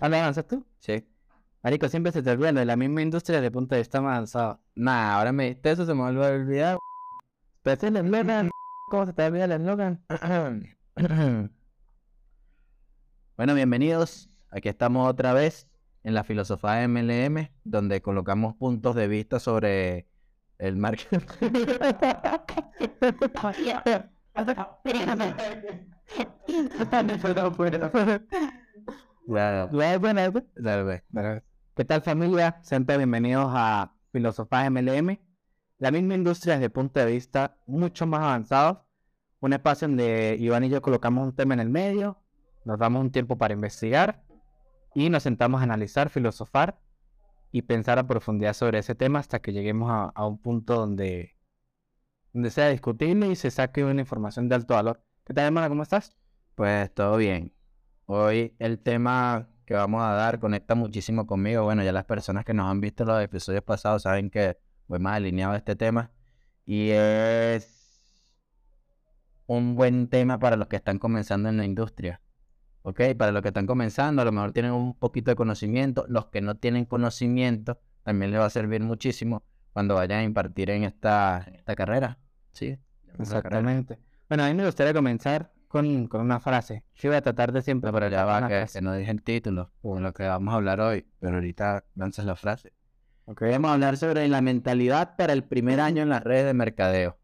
¿Ah, lo avanzas tú? Sí. Marico, siempre se te olvida lo de la misma industria desde el punto de vista más avanzado. Nah, ahora me diste eso, se me vuelve a olvidar. Pero ese es el eslogan. ¿Cómo se te olvida el eslogan? bueno, bienvenidos. Aquí estamos otra vez en la filosofía MLM, donde colocamos puntos de vista sobre el marketing. Claro. Dale, ve. Bueno, ¿Qué tal familia? Siempre bienvenidos a Filosofía MLM, la misma industria desde el punto de vista mucho más avanzado, un espacio donde Iván y yo colocamos un tema en el medio, nos damos un tiempo para investigar y nos sentamos a analizar, filosofar y pensar a profundidad sobre ese tema hasta que lleguemos a, a un punto donde, donde sea discutible y se saque una información de alto valor. ¿Qué tal, hermana? ¿Cómo estás? Pues todo bien. Hoy el tema que vamos a dar conecta muchísimo conmigo. Bueno, ya las personas que nos han visto los episodios pasados saben que voy más alineado a este tema. Y es un buen tema para los que están comenzando en la industria. ¿Ok? Para los que están comenzando, a lo mejor tienen un poquito de conocimiento. Los que no tienen conocimiento, también les va a servir muchísimo cuando vayan a impartir en esta, esta carrera. ¿Sí? Exactamente. Bueno, a mí me gustaría comenzar con, con una frase. Yo voy a tratar de siempre. No, pero ya va, que, frase. que no dije el título, o lo que vamos a hablar hoy, pero ahorita lanzas la frase. Ok. Vamos a hablar sobre la mentalidad para el primer año en las redes de mercadeo.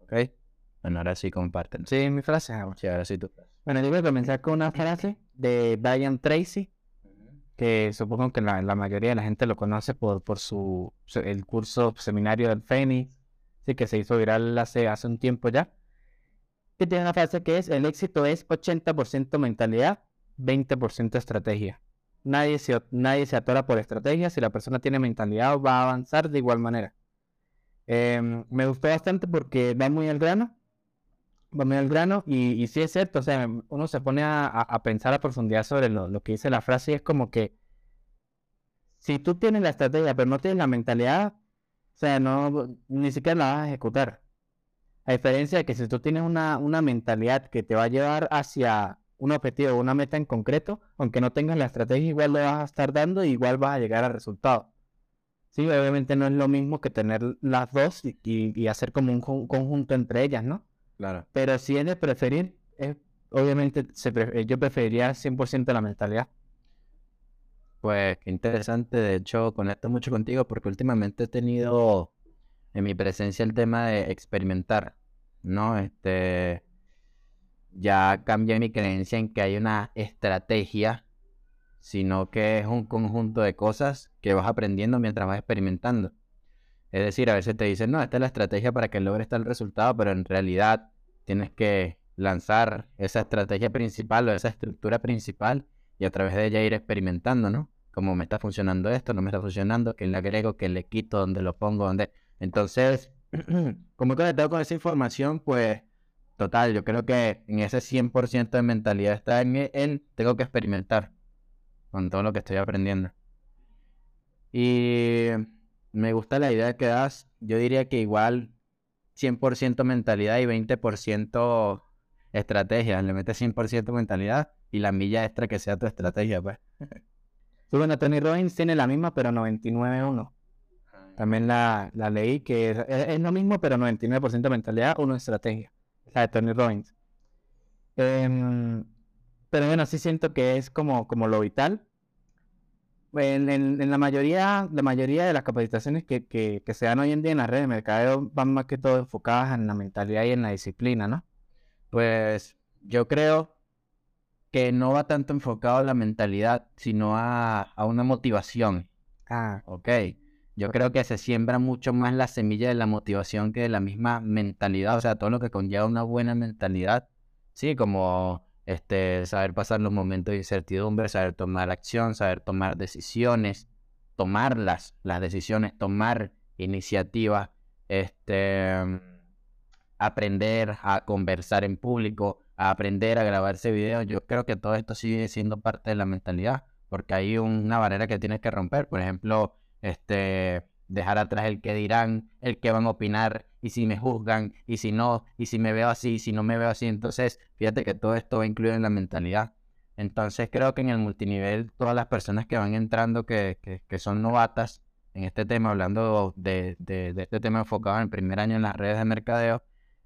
¿Ok? Bueno, ahora sí comparten. Sí, mi frase. ah, bueno. Sí, ahora sí tú. Bueno, yo voy a comenzar con una frase de Brian Tracy, que supongo que la, la mayoría de la gente lo conoce por, por su, su- el curso seminario del Fénix, sí, que se hizo viral hace, hace un tiempo ya. Que tiene una frase que es, el éxito es 80% mentalidad, 20% estrategia. Nadie se, nadie se atora por estrategia, si la persona tiene mentalidad va a avanzar de igual manera. Em, me gustó bastante porque va muy al grano, va muy al grano y, y sí es cierto, o sea, uno se pone a, pensar a profundidad sobre lo, lo que dice la frase y es como que si tú tienes la estrategia pero no tienes la mentalidad, o sea, no, ni siquiera la vas a ejecutar. A diferencia de que si tú tienes una, una mentalidad que te va a llevar hacia un objetivo, una meta en concreto, aunque no tengas la estrategia, igual lo vas a estar dando y igual vas a llegar al resultado. Sí, obviamente no es lo mismo que tener las dos y, y- y hacer como un con- conjunto entre ellas, ¿no? Claro. Pero si es de preferir, es- obviamente se pre- yo preferiría 100% la mentalidad. Pues qué interesante. De hecho, conecto mucho contigo porque últimamente he tenido en mi presencia el tema de experimentar, ¿no? Este, ya cambié mi creencia en que hay una estrategia, sino que es un conjunto de cosas que vas aprendiendo mientras vas experimentando. Es decir, a veces te dicen, no, esta es la estrategia para que logres tal resultado, pero en realidad tienes que lanzar esa estrategia principal o esa estructura principal y a través de ella ir experimentando, ¿no? Como me está funcionando esto, no me está funcionando, que le agrego, que le quito, dónde lo pongo, dónde... Entonces, como he conectado con esa información, pues, total, yo creo que en ese 100% de mentalidad está en tengo que experimentar con todo lo que estoy aprendiendo. Y me gusta la idea que das, yo diría que igual 100% mentalidad y 20% estrategia, le metes 100% mentalidad y la milla extra que sea tu estrategia, pues. Bueno, Tony Robbins tiene la misma, pero 99.1. También la, la leí, que es, es- lo mismo, pero 99% mentalidad, 1 estrategia. La de Tony Robbins. Em, pero bueno, sí siento que es como, como lo vital. En, en- en la mayoría, la mayoría de las capacitaciones que, que, que se dan hoy en día en las redes de mercadeo van más que todo enfocadas en la mentalidad y en la disciplina, ¿no? Pues yo creo que no va tanto enfocado a la mentalidad, sino a, a una motivación, Ah, ¿ok? Yo creo que se siembra mucho más la semilla de la motivación que de la misma mentalidad, o sea, todo lo que conlleva una buena mentalidad, sí, como este, saber pasar los momentos de incertidumbre, saber tomar acción, saber tomar decisiones, tomarlas, las decisiones, tomar iniciativa, este, aprender a conversar en público, a aprender a grabarse videos. Yo creo que todo esto sigue siendo parte de la mentalidad, porque hay una barrera que tienes que romper. Por ejemplo, este, dejar atrás el que dirán, el que van a opinar, y si me juzgan, y si no, y si me veo así, y si no me veo así. Entonces, fíjate que todo esto va incluido en la mentalidad. Entonces creo que en el multinivel todas las personas que van entrando que, que, son novatas en este tema, hablando de, de, de, este tema enfocado en el primer año en las redes de mercadeo,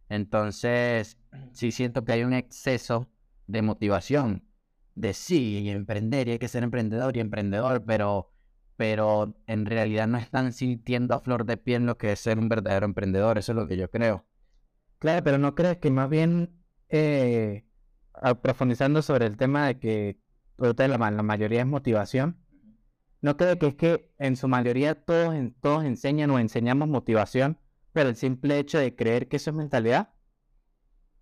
entonces sí siento que hay un exceso de motivación de sí, y emprender, y hay que ser emprendedor y emprendedor, pero, pero en realidad no están sintiendo a flor de piel lo que es ser un verdadero emprendedor, eso es lo que yo creo. Claro, pero no crees que más bien eh, profundizando sobre el tema de que la, la mayoría es motivación, no creo que es que en su mayoría todos, todos enseñan o enseñamos motivación, pero el simple hecho de creer que eso es mentalidad.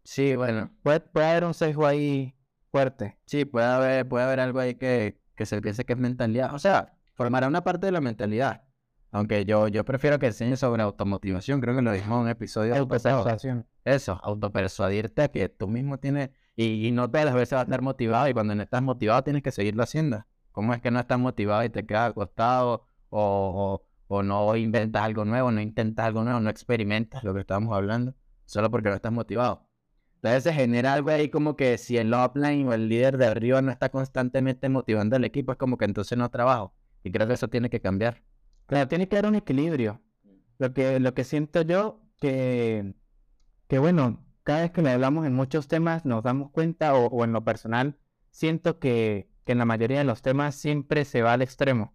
Sí, bueno. Puede, puede haber un sesgo ahí fuerte. Sí, puede haber, puede haber algo ahí que, que se piense que es mentalidad. O sea, formará una parte de la mentalidad. Aunque yo, yo prefiero que enseñe sobre automotivación, creo que lo dijimos en un episodio. Autopersuasión. Eso, autopersuadirte a que tú mismo tienes, y, no todas las veces vas a estar motivado, y cuando no estás motivado tienes que seguirlo haciendo. ¿Cómo es que no estás motivado y te quedas acostado, o, o, o no inventas algo nuevo, no intentas algo nuevo, no experimentas lo que estábamos hablando, solo porque no estás motivado? Entonces se genera algo ahí como que si el offline o el líder de arriba no está constantemente motivando al equipo, es como que entonces no trabajo. Y creo que eso tiene que cambiar. Claro, tiene que haber un equilibrio. Lo que, lo que siento yo, que, que bueno, cada vez que le hablamos en muchos temas nos damos cuenta, o, en lo personal, siento que, que, en la mayoría de los temas siempre se va al extremo.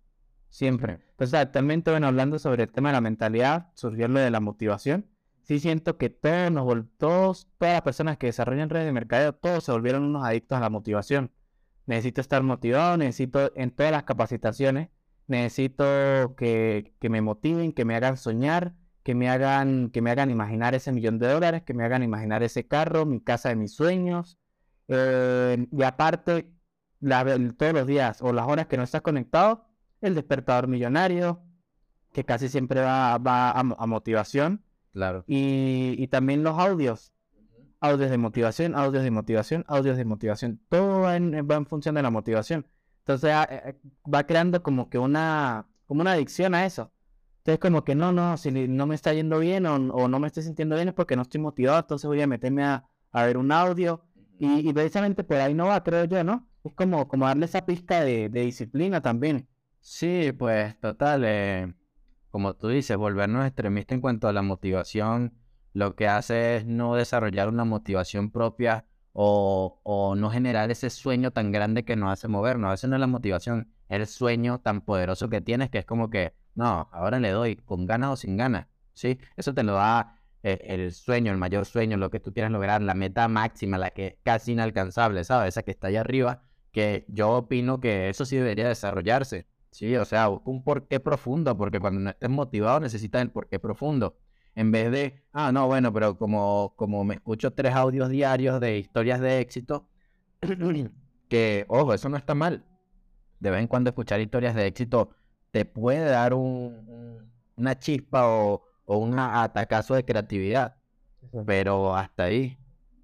Siempre. Entonces, actualmente, bueno, hablando sobre el tema de la mentalidad, surgió lo de la motivación sí siento que todos, nos todos, todas las personas que desarrollan redes de mercadeo, todos se volvieron unos adictos a la motivación. Necesito estar motivado, necesito en todas las capacitaciones, necesito que, me motiven, que me hagan soñar, que me hagan, que me hagan imaginar ese millón de dólares, que me hagan imaginar ese carro, mi casa de mis sueños. Eh, y aparte, todos los días o las horas que no estás conectado, el despertador millonario, que casi siempre va, a motivación Claro. Y, también los audios. Audios de motivación, audios de motivación, audios de motivación. Todo va en, función de la motivación. Entonces ah, eh, eh, va creando como que una, como una adicción a eso. Entonces como que no, no, si no me está yendo bien o, no me estoy sintiendo bien es porque no estoy motivado, entonces voy a meterme a, ver un audio. Y, precisamente por ahí no va, creo yo, ¿no? Es como, como darle esa pista de, de disciplina también. Sí, pues total. Eh, como tú dices, volvernos extremistas en cuanto a la motivación, lo que hace es no desarrollar una motivación propia o, no generar ese sueño tan grande que nos hace movernos. A veces no es la motivación, es el sueño tan poderoso que tienes que es como que, no, ahora le doy con ganas o sin ganas. ¿sí? Eso te lo da eh, el sueño, el mayor sueño, lo que tú quieras lograr, la meta máxima, la que es casi inalcanzable, ¿sabes? Esa que está allá arriba, que yo opino que eso sí debería desarrollarse. Sí, o sea, un porqué profundo, porque cuando no estés motivado necesitas el porqué profundo. En vez de, ah, no, bueno, pero como, como me escucho tres audios diarios de historias de éxito, que, ojo, eso no está mal. De vez en cuando escuchar historias de éxito te puede dar un, una chispa o, o un atacazo de creatividad. Pero hasta ahí,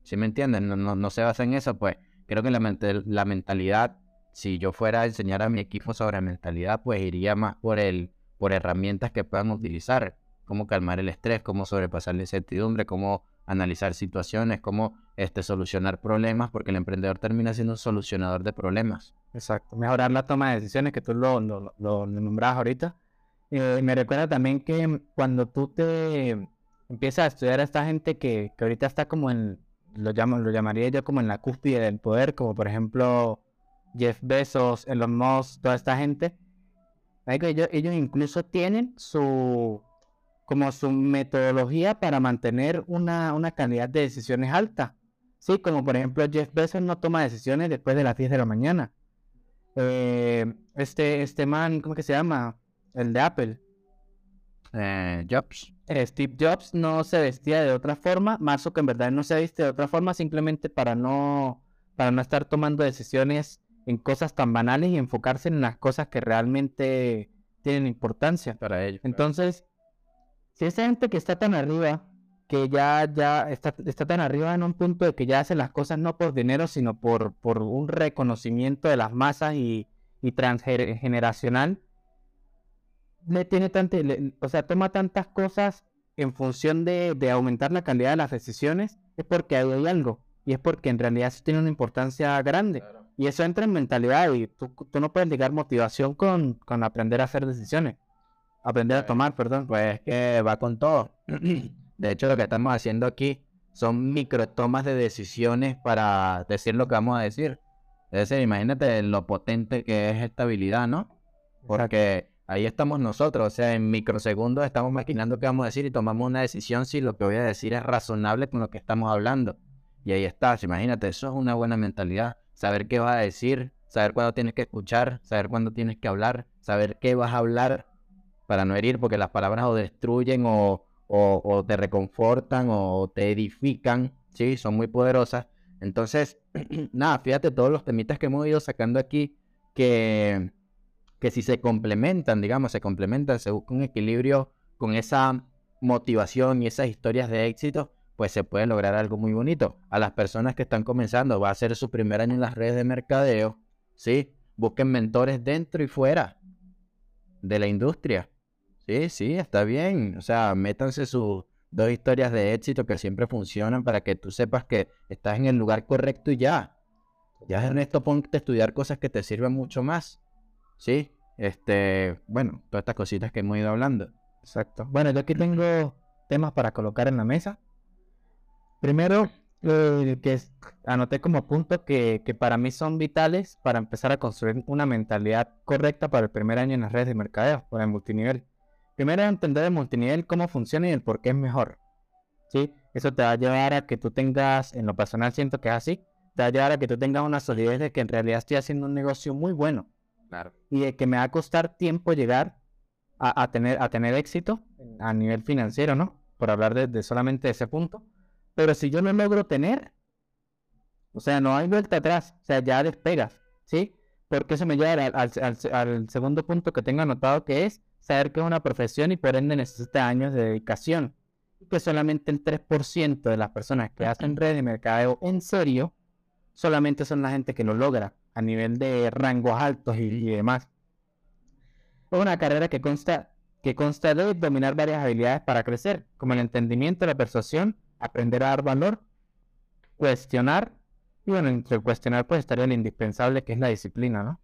¿sí me entienden? No, no, se basa en eso, pues creo que la, la mentalidad si yo fuera a enseñar a mi equipo sobre mentalidad, pues iría más por el, por herramientas que puedan utilizar, cómo calmar el estrés, cómo sobrepasar la incertidumbre, cómo analizar situaciones, cómo este, solucionar problemas, porque el emprendedor termina siendo un solucionador de problemas. Exacto, mejorar la toma de decisiones, que tú lo, lo, nombras ahorita. Eh, me recuerda también que cuando tú te empiezas a estudiar a esta gente que, que ahorita está como en, lo, llamo, lo llamaría yo como en la cúspide del poder, como por ejemplo Jeff Bezos, Elon Musk, toda esta gente, ellos, ellos incluso tienen su como su metodología para mantener una, una calidad de decisiones alta. Sí, como por ejemplo Jeff Bezos no toma decisiones después de las 10 de la mañana. Eh, este, este man, ¿cómo que se llama? El de Apple. Eh, Jobs. Eh, Steve Jobs no se vestía de otra forma. Mark verdad no se viste de otra forma simplemente para no, para no estar tomando decisiones en cosas tan banales y enfocarse en las cosas que realmente tienen importancia para ellos. Entonces, si esa gente que está tan arriba, que ya, ya está, está, tan arriba en un punto de que ya hace las cosas no por dinero, sino por, por un reconocimiento de las masas y, y transgeneracional, le tiene tanto, o sea, toma tantas cosas en función de, de, aumentar la calidad de las decisiones, es porque hay algo, y es porque en realidad eso tiene una importancia grande. Y eso entra en mentalidad y tú, tú no puedes ligar motivación con, con aprender a hacer decisiones. Aprender a tomar, perdón. Pues que va con todo. De hecho, lo que estamos haciendo aquí son micro tomas de decisiones para decir lo que vamos a decir. Es decir, imagínate lo potente que es esta habilidad, ¿no? Porque ahí estamos nosotros, o sea, en microsegundos estamos maquinando qué vamos a decir y tomamos una decisión si lo que voy a decir es razonable con lo que estamos hablando. Y ahí estás, imagínate, eso es una buena mentalidad. Saber qué vas a decir, saber cuándo tienes que escuchar, saber cuándo tienes que hablar, saber qué vas a hablar para no herir, porque las palabras o destruyen o, o, te reconfortan o te edifican, ¿sí? Son muy poderosas. Entonces, nada, fíjate todos los temitas que hemos ido sacando aquí que, que si se complementan, digamos, se complementan, se busca un equilibrio con esa motivación y esas historias de éxito, pues se puede lograr algo muy bonito. A las personas que están comenzando, va a ser su primer año en las redes de mercadeo, ¿sí? Busquen mentores dentro y fuera de la industria. Sí, sí, está bien. O sea, métanse sus dos historias de éxito que siempre funcionan para que tú sepas que estás en el lugar correcto y ya. Ya Ernesto, ponte a estudiar cosas que te sirvan mucho más. Sí, este, bueno, todas estas cositas que hemos ido hablando. Exacto. Bueno, yo aquí tengo temas para colocar en la mesa. Primero, eh, que anoté como punto que, que, para mí son vitales para empezar a construir una mentalidad correcta para el primer año en las redes de mercadeo, por el multinivel. Primero entender el multinivel, cómo funciona y el por qué es mejor. ¿Sí? Eso te va a llevar a que tú tengas, en lo personal siento que es así, te va a llevar a que tú tengas una solidez de que en realidad estoy haciendo un negocio muy bueno. Claro. Y de que me va a costar tiempo llegar a, tener, a tener éxito a nivel financiero, ¿no? Por hablar de, solamente ese punto. Pero si yo no logro tener, o sea, no hay vuelta atrás, o sea, ya despegas, ¿sí? Porque eso me lleva al, al segundo punto que tengo anotado que es saber que es una profesión y por ende necesita años de dedicación. Y que solamente el 3% de las personas que hacen red de mercadeo en serio, solamente son la gente que lo logra a nivel de rangos altos y, demás. Es una carrera que consta, que consta de dominar varias habilidades para crecer, como el entendimiento, la persuasión, aprender a dar valor, cuestionar, y bueno, entre cuestionar pues estaría lo indispensable que es la disciplina, ¿no?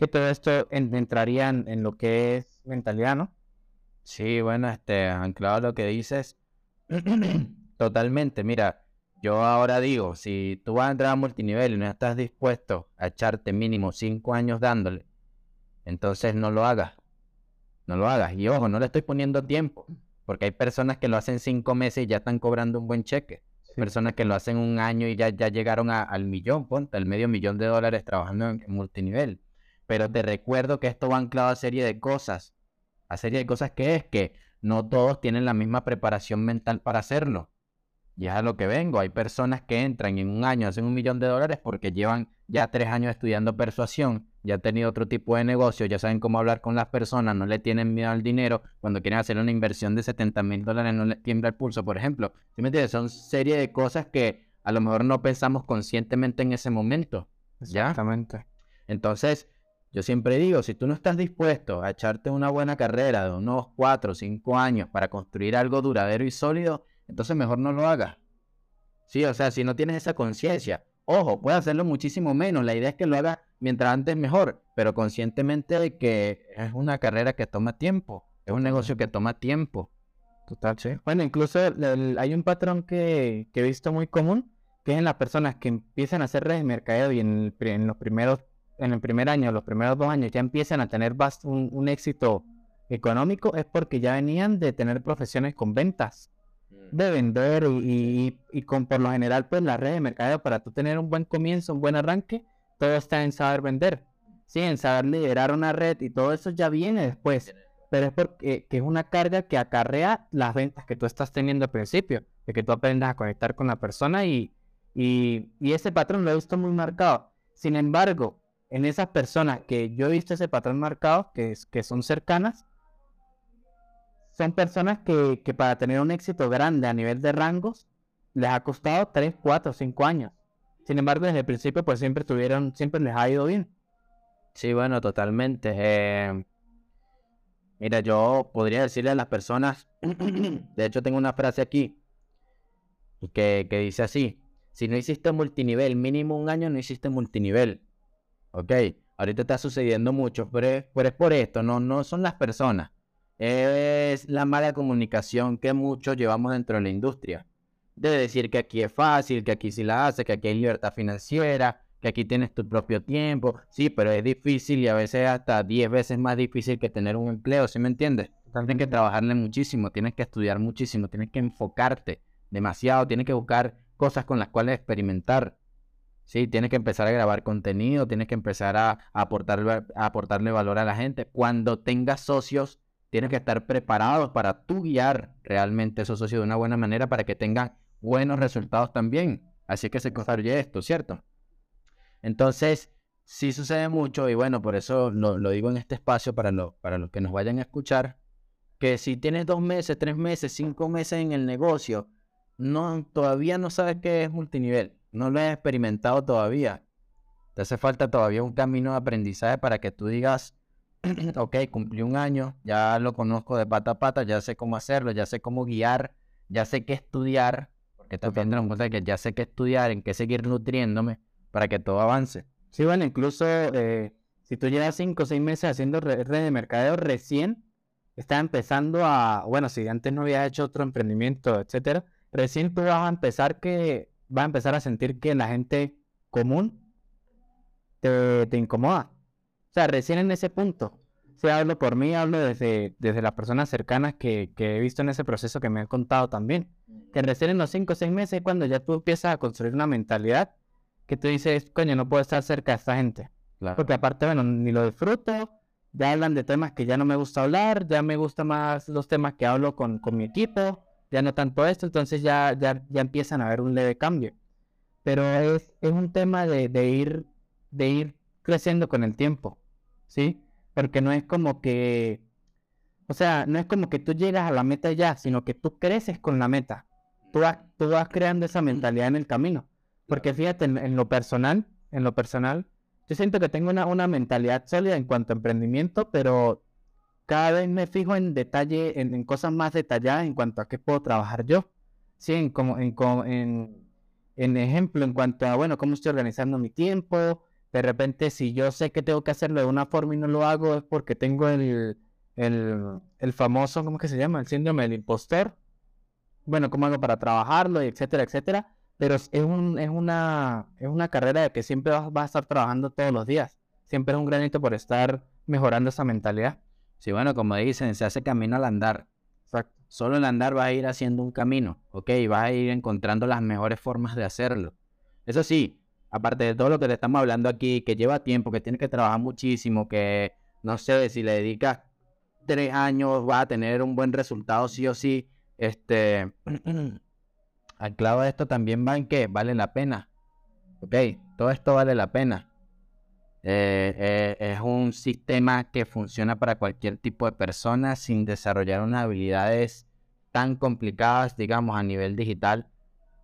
Que todo esto entraría en lo que es mentalidad, ¿no? Sí, bueno, este, anclado lo que dices, totalmente. Mira, yo ahora digo, si tú vas a entrar a multinivel y no estás dispuesto a echarte mínimo cinco años dándole, entonces no lo hagas. No lo hagas. Y ojo, no le estoy poniendo tiempo, porque hay personas que lo hacen cinco meses y ya están cobrando un buen cheque. Personas que lo hacen un año y ya, ya llegaron al millón, ponte, al medio millón de dólares trabajando en multinivel. Pero te recuerdo que esto va anclado a serie de cosas a serie de cosas que es que no todos tienen la misma preparación mental para hacerlo. Y es a lo que vengo. Hay personas que entran en un año, hacen un millón de dólares porque llevan ya tres años estudiando persuasión, ya han tenido otro tipo de negocio, ya saben cómo hablar con las personas, no le tienen miedo al dinero. Cuando quieren hacer una inversión de 70 mil dólares no le tiembla el pulso, por ejemplo. ¿Sí me entiendes? Son serie de cosas que a lo mejor no pensamos conscientemente en ese momento. ¿Ya? Exactamente. Entonces, yo siempre digo, si tú no estás dispuesto a echarte una buena carrera de unos 4 o 5 años para construir algo duradero y sólido, entonces mejor no lo hagas. Sí, o sea, si no tienes esa conciencia, ojo, puedes hacerlo muchísimo menos. La idea es que lo hagas mientras antes mejor, pero conscientemente de que es una carrera que toma tiempo, es un negocio que toma tiempo. Total, sí. Bueno, incluso hay un patrón que, he visto muy común, que es en las personas que empiezan a hacer redes de mercadeo y en los primeros en el primer año, los primeros dos años, ya empiezan a tener un, éxito económico, es porque ya venían de tener profesiones con ventas, mm. de vender y, con por lo general, pues la red de mercadeo, para tú tener un buen comienzo, un buen arranque, todo está en saber vender, sí, en saber liderar una red y todo eso ya viene después, pero es porque que es una carga que acarrea las ventas que tú estás teniendo al principio, de que tú aprendas a conectar con la persona y, y, y ese patrón lo he visto muy marcado. Sin embargo, en esas personas que yo he visto ese patrón marcado, que, que son cercanas, son personas que, que, para tener un éxito grande a nivel de rangos, les ha costado 3, 4, 5 años. Sin embargo, desde el principio, pues siempre tuvieron, siempre les ha ido bien. Sí, bueno, totalmente. Eh, mira, yo podría decirle a las personas, de hecho tengo una frase aquí, que, que dice así, si no hiciste multinivel, mínimo un año no hiciste multinivel. Ok, ahorita está sucediendo mucho, pero es, pero es por esto, no, no son las personas. Es la mala comunicación que muchos llevamos dentro de la industria. De decir que aquí es fácil, que aquí sí la hace, que aquí hay libertad financiera, que aquí tienes tu propio tiempo. Sí, pero es difícil y a veces hasta 10 veces más difícil que tener un empleo, ¿sí me entiendes? Tienes que trabajarle muchísimo, tienes que estudiar muchísimo, tienes que enfocarte demasiado, tienes que buscar cosas con las cuales experimentar. Sí, tienes que empezar a grabar contenido, tienes que empezar a, aportarle, aportarle valor a la gente. Cuando tengas socios, tienes que estar preparados para tú guiar realmente esos socios de una buena manera para que tengan buenos resultados también. Así que se construye esto, ¿cierto? Entonces, sí sucede mucho y bueno, por eso lo, digo en este espacio para, para los que nos vayan a escuchar, que si tienes dos meses, tres meses, cinco meses en el negocio, no, todavía no sabes qué es multinivel, no lo has experimentado todavía. Te hace falta todavía un camino de aprendizaje para que tú digas, ok, cumplí un año, ya lo conozco de pata a pata, ya sé cómo hacerlo, ya sé cómo guiar, ya sé qué estudiar, porque también en cuenta que ya sé qué estudiar, en qué seguir nutriéndome para que todo avance. Sí, bueno, incluso eh, si tú llevas cinco o seis meses haciendo red de mercadeo recién, está empezando a, bueno, si antes no había hecho otro emprendimiento, etcétera, recién tú vas a empezar que, va a empezar a sentir que la gente común te, te incomoda. O sea, recién en ese punto. Si hablo por mí, hablo desde, desde las personas cercanas que, que, he visto en ese proceso que me han contado también. Que recién en los cinco o seis meses cuando ya tú empiezas a construir una mentalidad que tú dices, coño, no puedo estar cerca de esta gente. Porque aparte, bueno, ni lo disfruto, ya hablan de temas que ya no me gusta hablar, ya me gustan más los temas que hablo con, con mi equipo, ya no tanto esto, entonces ya, ya, ya empiezan a haber un leve cambio. Pero es, es un tema de, de, ir, de ir creciendo con el tiempo, ¿sí? Porque no es como que, o sea, no es como que tú llegas a la meta ya, sino que tú creces con la meta. Tú vas, tú vas creando esa mentalidad en el camino. Porque fíjate, en, lo personal, en lo personal, yo siento que tengo una, una, mentalidad sólida en cuanto a emprendimiento, pero cada vez me fijo en detalle, en, cosas más detalladas en cuanto a qué puedo trabajar yo. Sí, en, como, en, en, en ejemplo, en cuanto a, bueno, cómo estoy organizando mi tiempo. De repente, si yo sé que tengo que hacerlo de una forma y no lo hago, es porque tengo el, el, el famoso, ¿cómo que se llama? El síndrome del impostor. Bueno, cómo hago para trabajarlo, etcétera, etcétera pero es, un, es, una, es una carrera de que siempre vas, a estar trabajando todos los días. Siempre es un granito por estar mejorando esa mentalidad. Sí, bueno, como dicen, se hace camino al andar. Exacto. Solo el andar va a ir haciendo un camino, ¿ok? Vas a ir encontrando las mejores formas de hacerlo. Eso sí, aparte de todo lo que te estamos hablando aquí, que lleva tiempo, que tienes que trabajar muchísimo, que no sé, si le dedicas tres años vas a tener un buen resultado sí o sí. Este, al clavo de esto también va en que vale la pena. Ok, todo esto vale la pena. Eh, eh, es un sistema que funciona para cualquier tipo de persona sin desarrollar unas habilidades tan complicadas, digamos, a nivel digital.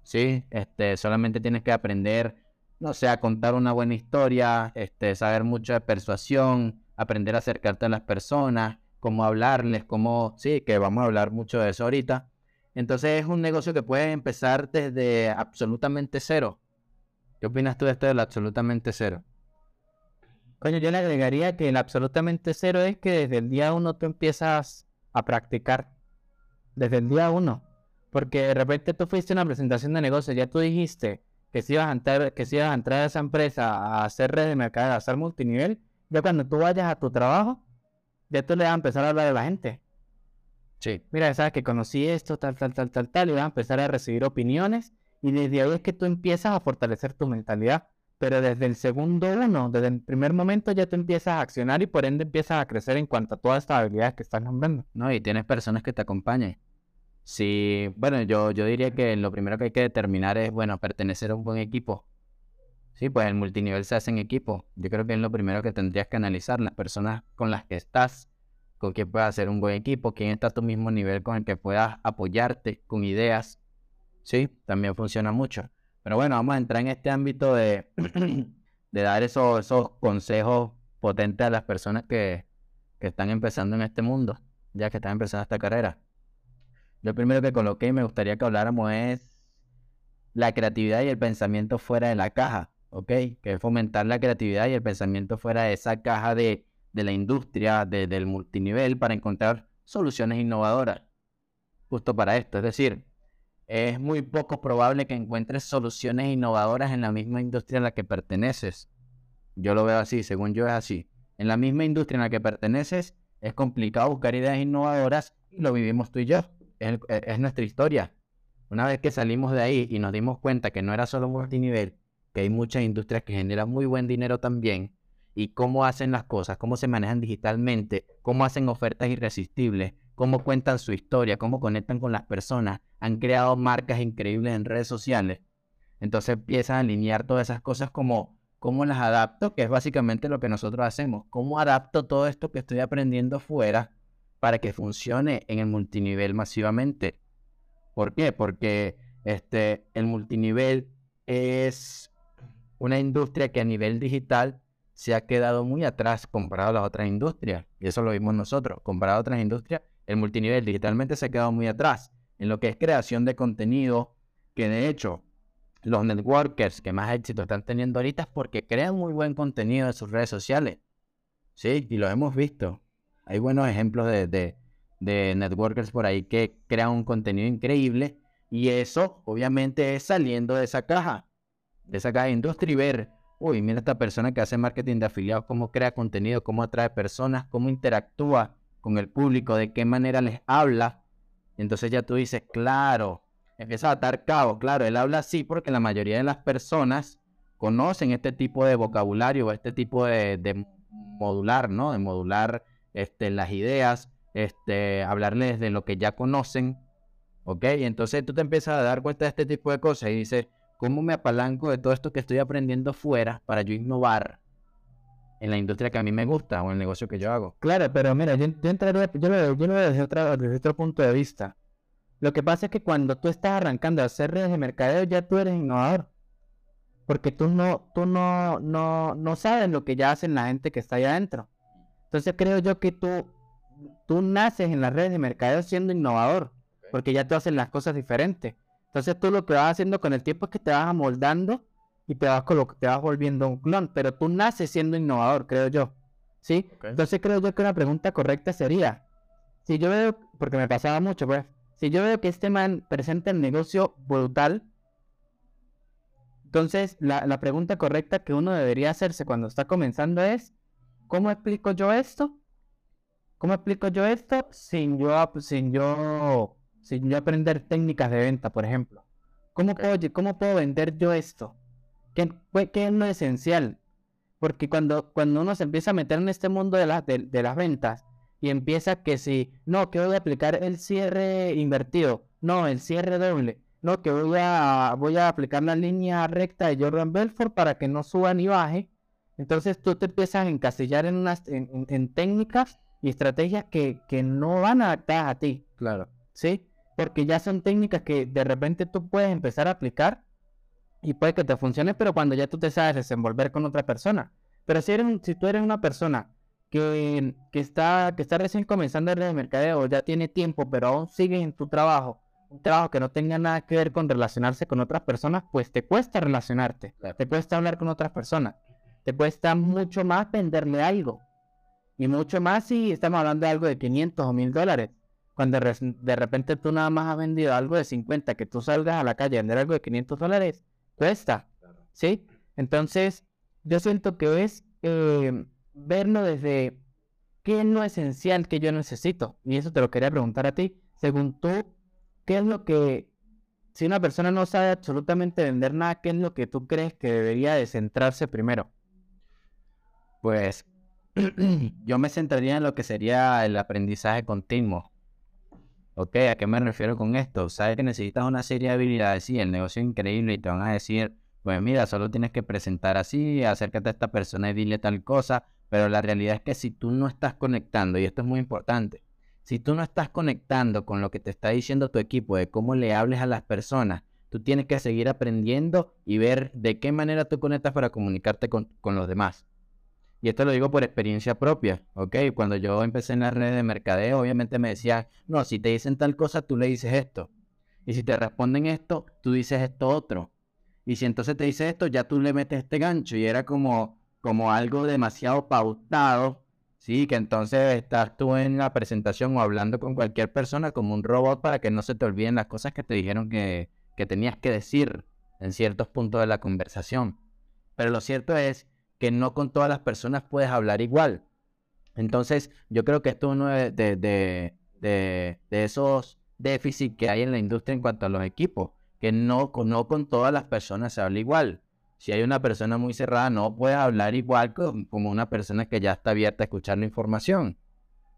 Sí, este, solamente tienes que aprender, no sé, a contar una buena historia, este, saber mucho de persuasión, aprender a acercarte a las personas, cómo hablarles, cómo, sí, que vamos a hablar mucho de eso ahorita. Entonces es un negocio que puede empezar desde absolutamente cero. ¿Qué opinas tú de esto del absolutamente cero? Coño, yo le agregaría que el absolutamente cero es que desde el día uno tú empiezas a practicar. Desde el día uno. Porque de repente tú fuiste a una presentación de negocio, ya tú dijiste que si ibas a entrar, que si ibas a, entrar a esa empresa a hacer red de mercado, a hacer multinivel, ya cuando tú vayas a tu trabajo, ya tú le vas a empezar a hablar a la gente. Sí. Mira, sabes que conocí esto, tal, tal, tal, tal, tal, y vas a empezar a recibir opiniones. Y desde ahí es que tú empiezas a fortalecer tu mentalidad. Pero desde el segundo uno, desde el primer momento ya tú empiezas a accionar y por ende empiezas a crecer en cuanto a todas estas habilidades que estás nombrando. No, y tienes personas que te acompañen. Sí, bueno, yo, yo diría que lo primero que hay que determinar es, bueno, pertenecer a un buen equipo. Sí, pues el multinivel se hace en equipo. Yo creo que es lo primero que tendrías que analizar, las personas con las que estás con quien puedas hacer un buen equipo, quien está a tu mismo nivel con el que puedas apoyarte con ideas. Sí, también funciona mucho. Pero bueno, vamos a entrar en este ámbito de, dar esos, consejos potentes a las personas que, que están empezando en este mundo, ya que están empezando esta carrera. Lo primero que coloqué y me gustaría que habláramos es la creatividad y el pensamiento fuera de la caja. ¿ok? Que es fomentar la creatividad y el pensamiento fuera de esa caja de, la industria, del multinivel, para encontrar soluciones innovadoras. Justo para esto, es decir, es muy poco probable que encuentres soluciones innovadoras en la misma industria a la que perteneces. Yo lo veo así, según yo es así. En la misma industria en la que perteneces, es complicado buscar ideas innovadoras y lo vivimos tú y yo. Es, nuestra historia. Una vez que salimos de ahí y nos dimos cuenta que no era solo multinivel, que hay muchas industrias que generan muy buen dinero también, y cómo hacen las cosas, cómo se manejan digitalmente, cómo hacen ofertas irresistibles, cómo cuentan su historia, cómo conectan con las personas, han creado marcas increíbles en redes sociales. Entonces empiezan a alinear todas esas cosas como cómo las adapto, que es básicamente lo que nosotros hacemos. ¿Cómo adapto todo esto que estoy aprendiendo fuera para que funcione en el multinivel masivamente? ¿Por qué? Porque este, el multinivel es una industria que a nivel digital se ha quedado muy atrás comparado a las otras industrias. Y eso lo vimos nosotros. Comparado a otras industrias, el multinivel digitalmente se ha quedado muy atrás en lo que es creación de contenido, que de hecho los networkers que más éxito están teniendo ahorita es porque crean muy buen contenido en sus redes sociales. Sí, y lo hemos visto. Hay buenos ejemplos de, de, networkers por ahí que crean un contenido increíble y eso obviamente es saliendo de esa caja, de esa caja de industria y ver, uy, mira esta persona que hace marketing de afiliados, cómo crea contenido, cómo atrae personas, cómo interactúa con el público, de qué manera les habla. Entonces ya tú dices, claro, empieza a atar cabo. Claro, él habla así porque la mayoría de las personas conocen este tipo de vocabulario o este tipo de, modular, ¿no? De modular este, las ideas, este, hablarles de lo que ya conocen, ¿ok? Y entonces tú te empiezas a dar cuenta de este tipo de cosas y dices, ¿cómo me apalanco de todo esto que estoy aprendiendo fuera para yo innovar en la industria que a mí me gusta o en el negocio que yo hago? Claro, pero mira, yo, yo, yo, lo, yo lo veo desde, desde otro punto de vista. Lo que pasa es que cuando tú estás arrancando a hacer redes de mercadeo, ya tú eres innovador. Porque tú no, tú no, no, no sabes lo que ya hacen la gente que está allá adentro. Entonces creo yo que tú, tú naces en las redes de mercadeo siendo innovador. Porque ya tú haces las cosas diferentes. Entonces tú lo que vas haciendo con el tiempo es que te vas amoldando y te vas, te vas volviendo un clon. Pero tú naces siendo innovador, creo yo. ¿Sí? Entonces creo yo que una pregunta correcta sería, si yo veo, porque me pasaba mucho, pues, si yo veo que este man presenta el negocio brutal, entonces la, pregunta correcta que uno debería hacerse cuando está comenzando es, ¿cómo explico yo esto? ¿Cómo explico yo esto sin yo, sin yo, sin yo aprender técnicas de venta, por ejemplo? ¿Cómo puedo, cómo puedo vender yo esto? ¿Qué, ¿Qué, es lo esencial? Porque cuando, cuando uno se empieza a meter en este mundo de, de las ventas, y empieza que si, no, que voy a aplicar el cierre invertido, no, el cierre doble, no, que voy a, voy a aplicar la línea recta de Jordan Belfort para que no suba ni baje. Entonces tú te empiezas a encasillar en, unas, en, técnicas y estrategias que, que no van a adaptar a ti. Claro. ¿Sí? Porque ya son técnicas que de repente tú puedes empezar a aplicar y puede que te funcione, pero cuando ya tú te sabes desenvolver con otra persona. Pero si, eres, si tú eres una persona que, está, que está recién comenzando el de mercadeo, ya tiene tiempo, pero aún sigue en tu trabajo, un trabajo que no tenga nada que ver con relacionarse con otras personas, pues te cuesta relacionarte, te cuesta hablar con otras personas, te cuesta mucho más venderle algo. Y mucho más si estamos hablando de algo de 500 o 1000 dólares. Cuando de repente tú nada más has vendido algo de 50, que tú salgas a la calle a vender algo de 500 dólares, cuesta. ¿Sí? Entonces, yo siento que es eh, verlo desde qué es lo esencial que yo necesito. Y eso te lo quería preguntar a ti. Según tú, ¿qué es lo que, si una persona no sabe absolutamente vender nada, qué es lo que tú crees que debería de centrarse primero? Pues yo me centraría en lo que sería el aprendizaje continuo. Ok, ¿a qué me refiero con esto? Sabes que necesitas una serie de habilidades, sí, el negocio es increíble y te van a decir, pues mira, solo tienes que presentar así, acércate a esta persona y dile tal cosa, pero la realidad es que si tú no estás conectando, y esto es muy importante, si tú no estás conectando con lo que te está diciendo tu equipo, de cómo le hables a las personas, tú tienes que seguir aprendiendo y ver de qué manera tú conectas para comunicarte con, los demás. Y esto lo digo por experiencia propia, ¿ok? Cuando yo empecé en las redes de mercadeo, obviamente me decían, no, si te dicen tal cosa, tú le dices esto. Y si te responden esto, tú dices esto otro. Y si entonces te dice esto, ya tú le metes este gancho y era como, como algo demasiado pautado, ¿sí? Que entonces estás tú en la presentación o hablando con cualquier persona como un robot para que no se te olviden las cosas que te dijeron que, que tenías que decir en ciertos puntos de la conversación. Pero lo cierto es que no con todas las personas puedes hablar igual. Entonces, yo creo que esto es uno de, de, de, esos déficits que hay en la industria en cuanto a los equipos, que no, no con todas las personas se habla igual. Si hay una persona muy cerrada, no puedes hablar igual como una persona que ya está abierta a escuchar la información.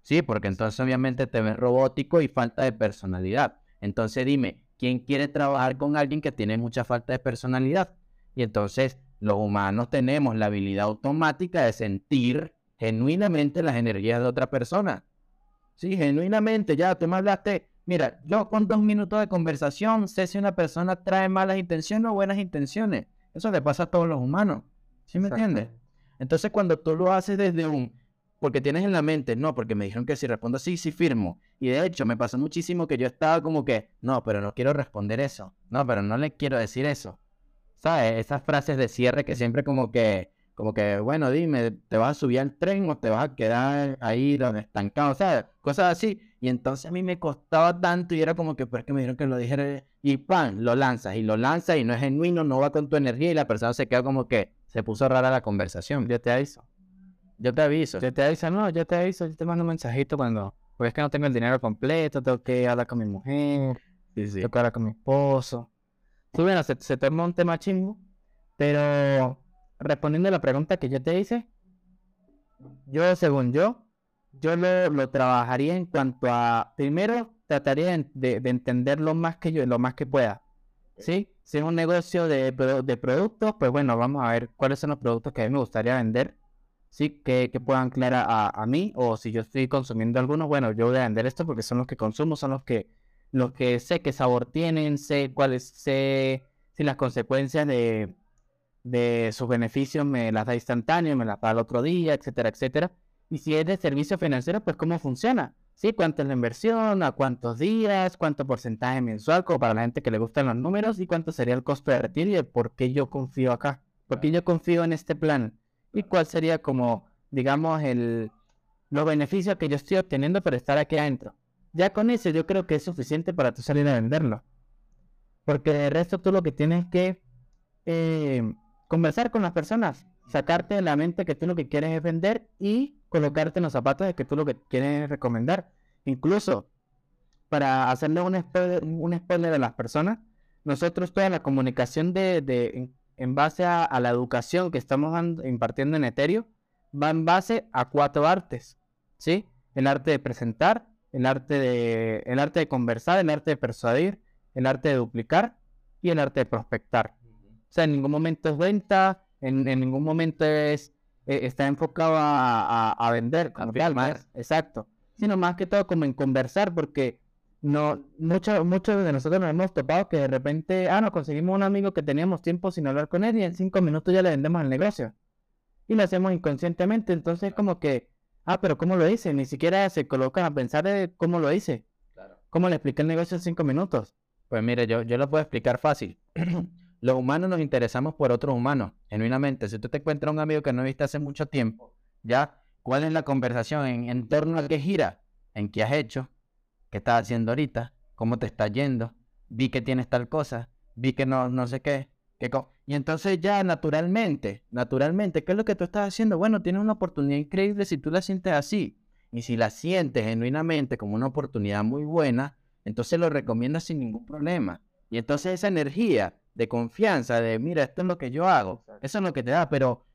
Sí, porque entonces obviamente te ves robótico y falta de personalidad. Entonces dime, ¿quién quiere trabajar con alguien que tiene mucha falta de personalidad? Y entonces los humanos tenemos la habilidad automática de sentir genuinamente las energías de otra persona. Sí, genuinamente, ya tú me hablaste. Mira, yo con dos minutos de conversación sé si una persona trae malas intenciones o buenas intenciones. Eso le pasa a todos los humanos. ¿Sí me entiendes? Entonces, cuando tú lo haces desde un. Porque tienes en la mente, no, porque me dijeron que si respondo sí, sí firmo. Y de hecho, me pasó muchísimo que yo estaba como que, no, pero no quiero responder eso. No, pero no le quiero decir eso. ¿Sabes? Esas frases de cierre que siempre como que, como que, bueno, dime, ¿te vas a subir al tren o te vas a quedar ahí donde estancado? O sea, cosas así. Y entonces a mí me costaba tanto y era como que, pues que me dijeron que lo dijera y pan, lo lanzas y lo lanzas y no es genuino, no va con tu energía y la persona se queda como que se puso rara la conversación. Yo te aviso. Yo te aviso. Yo te aviso, no, yo te aviso, yo te mando un mensajito cuando, porque es que no tengo el dinero completo, tengo que hablar con mi mujer, sí, sí. tengo que hablar con mi esposo. Tú, bueno, se, se un tema chingo, pero respondiendo a la pregunta que yo te hice, yo, según yo, yo lo, trabajaría en cuanto a, primero, trataría de, entender lo más que yo, lo más que pueda. ¿Sí? Si es un negocio de, de, productos, pues bueno, vamos a ver cuáles son los productos que a mí me gustaría vender. ¿Sí? Que, que puedan aclarar a, a, mí. O si yo estoy consumiendo algunos, bueno, yo voy a vender esto porque son los que consumo, son los que, los que sé qué sabor tienen, sé cuáles, sé si las consecuencias de, de sus beneficios me las da instantáneo, me las da el otro día, etcétera, etcétera. Y si es de servicio financiero, pues cómo funciona. ¿Sí? ¿Cuánto es la inversión? ¿A cuántos días? ¿Cuánto porcentaje mensual? Como para la gente que le gustan los números. ¿Y cuánto sería el costo de retiro? ¿Y por qué yo confío acá? ¿Por qué yo confío en este plan? ¿Y cuál sería como, digamos, el, los beneficios que yo estoy obteniendo por estar aquí adentro? Ya con eso yo creo que es suficiente para tú salir a venderlo. Porque de resto tú lo que tienes que eh, conversar con las personas, sacarte de la mente que tú lo que quieres es vender y colocarte en los zapatos de que tú lo que quieres recomendar. Incluso para hacerle un spoiler, un spoiler las personas, nosotros toda la comunicación de, en, base a, la educación que estamos impartiendo en Ethereum va en base a cuatro artes, ¿sí? El arte de presentar, el arte de, el arte de conversar, el arte de persuadir, el arte de duplicar y el arte de prospectar. O sea, en ningún momento es venta, en, ningún momento es eh, está enfocado a, vender, como más. exacto. Sino más que todo como en conversar, porque no muchos muchos de nosotros nos hemos topado que de repente, ah, nos conseguimos un amigo que teníamos tiempo sin hablar con él y en cinco minutos ya le vendemos el negocio. Y lo hacemos inconscientemente, entonces como que, ah, pero ¿cómo lo hice? Ni siquiera se colocan a pensar de cómo lo hice. ¿Cómo le expliqué el negocio en cinco minutos? Pues mire, yo, yo lo puedo explicar fácil. Los humanos nos interesamos por otros humanos, genuinamente. Si tú te encuentras un amigo que no viste hace mucho tiempo, ¿ya? ¿Cuál es la conversación? ¿En, torno a qué gira? ¿En qué has hecho? ¿Qué estás haciendo ahorita? ¿Cómo te está yendo? Vi que tienes tal cosa. Vi que no, no sé qué. Y entonces ya naturalmente, naturalmente, ¿qué es lo que tú estás haciendo? Bueno, tienes una oportunidad increíble si tú la sientes así. Y si la sientes genuinamente como una oportunidad muy buena, entonces lo recomiendas sin ningún problema. Y entonces esa energía de confianza, de mira, esto es lo que yo hago, eso es lo que te da, pero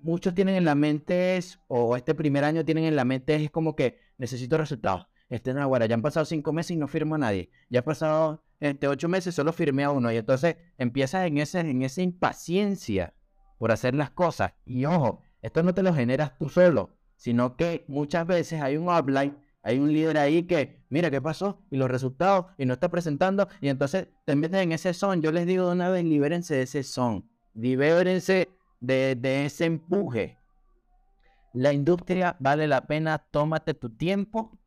muchos tienen en la mente, o este primer año tienen en la mente, es como que necesito resultados. Este no, ya han pasado cinco meses y no firmo nadie. Ya han pasado este, ocho meses, solo firmé a uno. Y entonces empiezas en, ese, en esa impaciencia por hacer las cosas. Y ojo, esto no te lo generas tú solo, sino que muchas veces hay un upline hay un líder ahí que, mira qué pasó y los resultados y no está presentando y entonces te metes en ese son. Yo les digo de una vez, libérense de ese son, libérense de ese empuje. La industria vale la pena, tómate tu tiempo,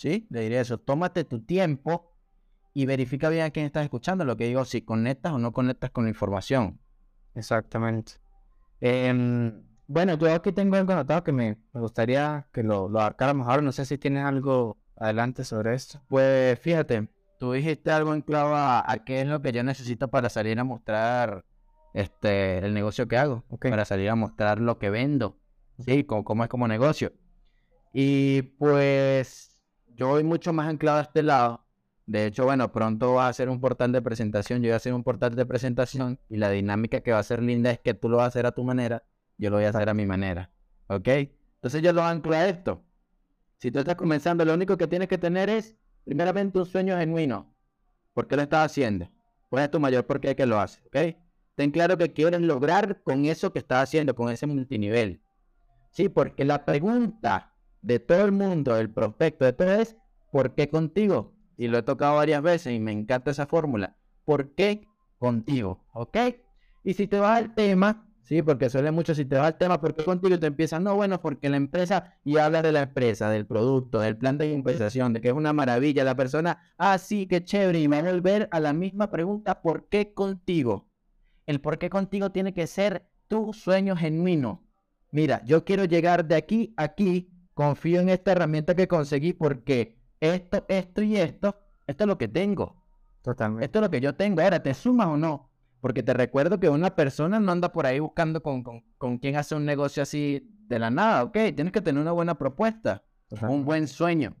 ¿sí? Le diré eso, tómate tu tiempo y verifica bien a quién estás escuchando, lo que digo, si conectas o no conectas con la información. Exactamente. Em, bueno, yo aquí tengo algo anotado que me, gustaría que lo, lo abarcáramos ahora. No sé si tienes algo adelante sobre esto. Pues fíjate, tú dijiste algo en clave a, qué es lo que yo necesito para salir a mostrar este el negocio que hago, para salir a mostrar lo que vendo, sí, cómo, es como negocio. Y pues yo voy mucho más anclado a este lado. De hecho, bueno, pronto va a ser un portal de presentación, yo voy a hacer un portal de presentación y la dinámica que va a ser linda es que tú lo vas a hacer a tu manera, yo lo voy a hacer a mi manera, ¿ok? Entonces yo lo anclo a esto. Si tú estás comenzando, lo único que tienes que tener es, primeramente, un sueño genuino. ¿Por qué lo estás haciendo? ¿Cuál es tu mayor por qué que lo haces? ¿Ok? Ten claro que quieres lograr con eso que estás haciendo, con ese multinivel. Sí, porque la pregunta de todo el mundo, el prospecto de todo es, ¿por qué contigo? Y lo he tocado varias veces y me encanta esa fórmula. ¿Por qué contigo? ¿Ok? Y si te vas al tema, Sí, porque suele mucho si te va el tema, porque contigo te empiezas, no, bueno, porque la empresa, y hablas de la empresa, del producto, del plan de compensación, de que es una maravilla, la persona, ah, sí, qué chévere, y me va a volver a la misma pregunta, ¿por qué contigo? El por qué contigo tiene que ser tu sueño genuino. Mira, yo quiero llegar de aquí a aquí, confío en esta herramienta que conseguí porque esto, esto y esto, esto es lo que tengo. Totalmente. Esto es lo que yo tengo. Ahora, ¿te sumas o no? Porque te recuerdo que una persona no anda por ahí buscando con, con, quién hace un negocio así de la nada, ¿ok? Tienes que tener una buena propuesta, un buen sueño.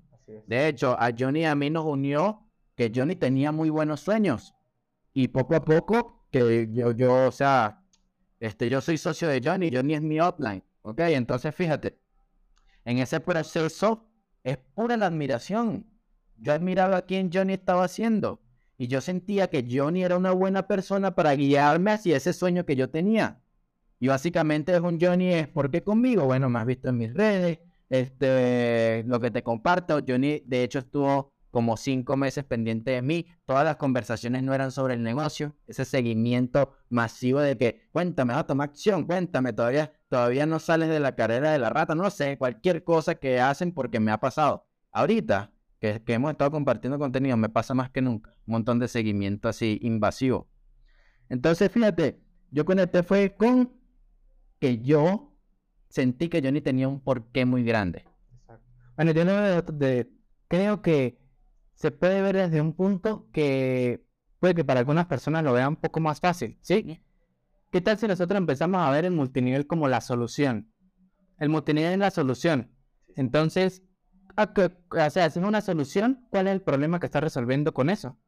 De hecho, a Johnny y a mí nos unió que Johnny tenía muy buenos sueños. Y poco a poco, que yo, yo, o sea, este, yo soy socio de Johnny, Johnny es mi upline, ¿ok? Entonces, fíjate, en ese proceso es pura la admiración. Yo admiraba a quién Johnny estaba haciendo. Y yo sentía que Johnny era una buena persona para guiarme hacia ese sueño que yo tenía. Y básicamente es un Johnny es, ¿por qué conmigo? Bueno, me has visto en mis redes, este, lo que te comparto. Johnny, de hecho, estuvo como cinco meses pendiente de mí. Todas las conversaciones no eran sobre el negocio. Ese seguimiento masivo de que, cuéntame, va a tomar acción, cuéntame, todavía, todavía no sales de la carrera de la rata. No sé, cualquier cosa que hacen porque me ha pasado. Ahorita, que, hemos estado compartiendo contenido, me pasa más que nunca. Un montón de seguimiento así invasivo. Entonces, fíjate, yo conecté fue con que yo sentí que yo ni tenía un porqué muy grande. Bueno, yo no de, creo que se puede ver desde un punto que puede que para algunas personas lo vean un poco más fácil, ¿sí? ¿Qué tal si nosotros empezamos a ver el multinivel como la solución? El multinivel es la solución. Entonces, o sea, es una solución, ¿cuál es el problema que está resolviendo con eso?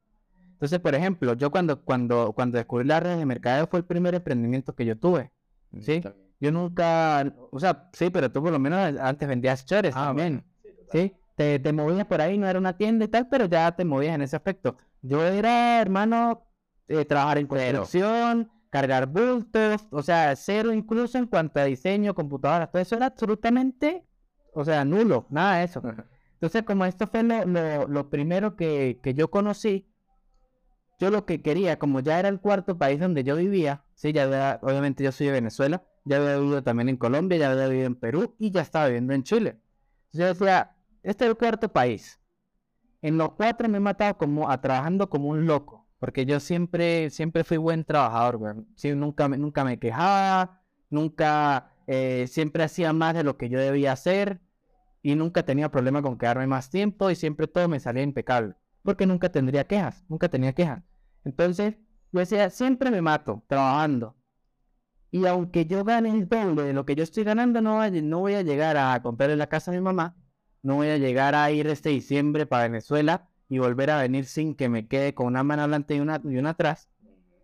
Entonces, por ejemplo, yo cuando, cuando, cuando descubrí la red de mercadeo fue el primer emprendimiento que yo tuve, mm, ¿sí? Yo nunca, o sea, sí, pero tú por lo menos antes vendías chores ah, también, sí, Te, te, movías por ahí, no era una tienda y tal, pero ya te movías en ese aspecto. Yo era, hermano, eh, trabajar en construcción, cargar bultos, o sea, cero incluso en cuanto a diseño, computadoras, todo eso era absolutamente o sea, nulo, nada de eso. Entonces, como esto fue lo, primero que, yo conocí, yo lo que quería, como ya era el cuarto país donde yo vivía, sí, ya obviamente yo soy de Venezuela, ya había vivido también en Colombia, ya había vivido en Perú y ya estaba viviendo en Chile. Yo decía, este es el cuarto país. En los cuatro me he matado como a trabajando como un loco, porque yo siempre, siempre fui buen trabajador, güey. Sí, nunca, nunca me quejaba, nunca eh, siempre hacía más de lo que yo debía hacer y nunca tenía problema con quedarme más tiempo y siempre todo me salía impecable, porque nunca tendría quejas, nunca tenía quejas. Entonces, yo decía, siempre me mato trabajando. Y aunque yo gane el doble de lo que yo estoy ganando, no, no voy a llegar a comprarle la casa a mi mamá, no voy a llegar a ir este diciembre para Venezuela y volver a venir sin que me quede con una mano adelante y una, y una atrás.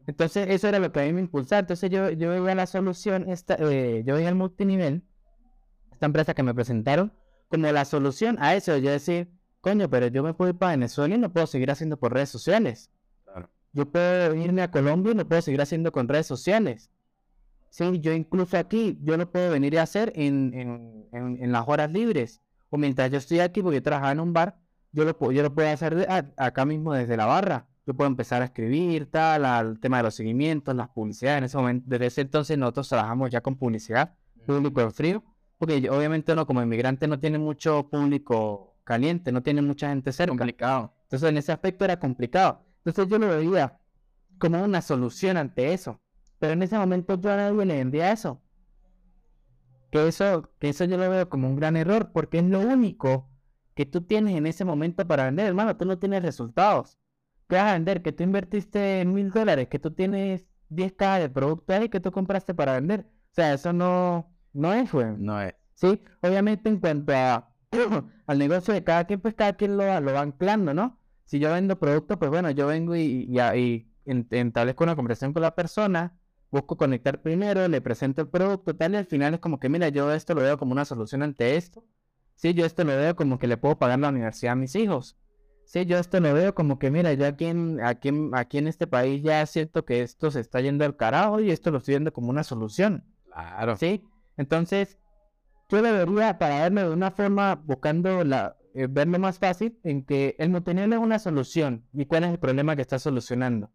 Entonces, eso era lo que a mí me impulsaba. Entonces, yo, yo a la solución, esta, eh, yo veía al multinivel, esta empresa que me presentaron, como la solución a eso. Yo decir, coño, pero yo me puedo ir para Venezuela y no puedo seguir haciendo por redes sociales. Yo puedo irme a Colombia y no puedo seguir haciendo con redes sociales. Sí, yo incluso aquí, yo lo puedo venir a hacer en, en, en, las horas libres. O mientras yo estoy aquí, porque yo trabajaba en un bar, yo lo, yo lo puedo hacer acá mismo desde la barra yo puedo empezar a escribir, tal, al tema de los seguimientos, las publicidades. En ese momento, desde ese entonces nosotros trabajamos ya con publicidad, público en frío, porque obviamente uno como inmigrante no tiene mucho público caliente, no tiene mucha gente cerca. Complicado. Entonces, en ese aspecto era complicado. Entonces, yo lo veía como una solución ante eso. Pero en ese momento yo a nadie le vendía eso. Que eso, que eso yo lo veo como un gran error, porque es lo único que tú tienes en ese momento para vender, hermano. Tú no tienes resultados. ¿Qué vas a vender? Que tú invertiste mil dólares, que tú tienes 10 cajas de producto ahí que tú compraste para vender. O sea, eso no, no es, güey. No es. Sí, obviamente en cuanto a, al negocio de cada quien, pues cada quien lo, lo va anclando, ¿no? Si yo vendo productos, pues bueno, yo vengo y, y, y establezco una conversación con la persona, busco conectar primero, le presento el producto, tal, y al final es como que, mira, yo esto lo veo como una solución ante esto. Sí, yo esto lo veo como que le puedo pagar la universidad a mis hijos. Sí, yo esto lo veo como que, mira, yo aquí en, aquí, en, aquí en este país ya siento que esto se está yendo al carajo y esto lo estoy viendo como una solución. Claro. Sí, entonces yo debería para verme de una forma buscando la, eh, verme más fácil en que el no tenerle una solución y cuál es el problema que está solucionando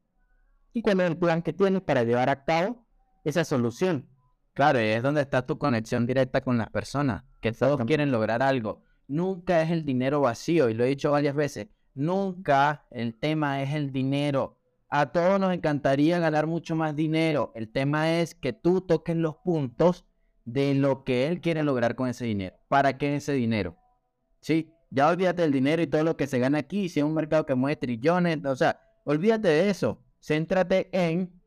y cuál es el plan que tienes para llevar a cabo esa solución. Claro, y es donde está tu conexión directa con las personas, que todos quieren lograr algo. Nunca es el dinero vacío, y lo he dicho varias veces, nunca el tema es el dinero. A todos nos encantaría ganar mucho más dinero. El tema es que tú toques los puntos de lo que él quiere lograr con ese dinero. ¿Para qué ese dinero? Sí, ya olvídate del dinero y todo lo que se gana aquí, si es un mercado que mueve trillones, o sea, olvídate de eso. Céntrate en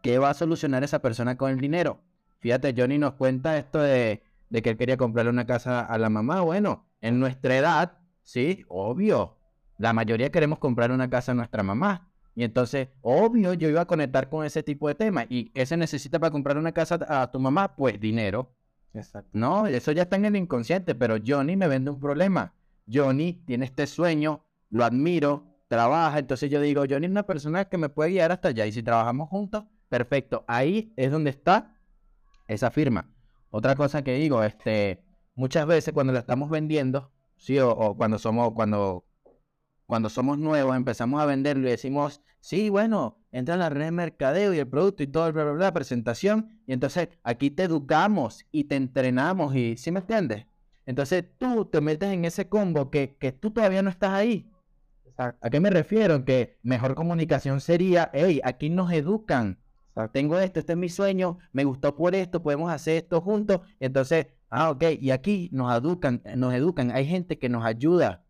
qué va a solucionar esa persona con el dinero. Fíjate, Johnny nos cuenta esto de, de que él quería comprarle una casa a la mamá. Bueno, en nuestra edad, sí, obvio. La mayoría queremos comprar una casa a nuestra mamá. Y entonces, obvio, yo iba a conectar con ese tipo de temas. ¿Y qué se necesita para comprar una casa a tu mamá? Pues dinero. Exacto. No, eso ya está en el inconsciente, pero Johnny me vende un problema. Johnny tiene este sueño, lo admiro, trabaja, entonces yo digo, Johnny es una persona que me puede guiar hasta allá y si trabajamos juntos, perfecto. Ahí es donde está esa firma. Otra cosa que digo, este, muchas veces cuando la estamos vendiendo, sí, o, cuando somos, cuando cuando somos nuevos, empezamos a venderlo y decimos, sí, bueno, entra en la red de mercadeo y el producto y todo, bla, bla, bla, presentación. Y entonces aquí te educamos y te entrenamos y, ¿sí me entiendes? Entonces tú te metes en ese combo que, que tú todavía no estás ahí. ¿A qué me refiero? Que mejor comunicación sería, hey, aquí nos educan. Tengo esto, este es mi sueño, me gustó por esto, podemos hacer esto juntos. Entonces, ah, ok, y aquí nos educan, nos educan. Hay gente que nos ayuda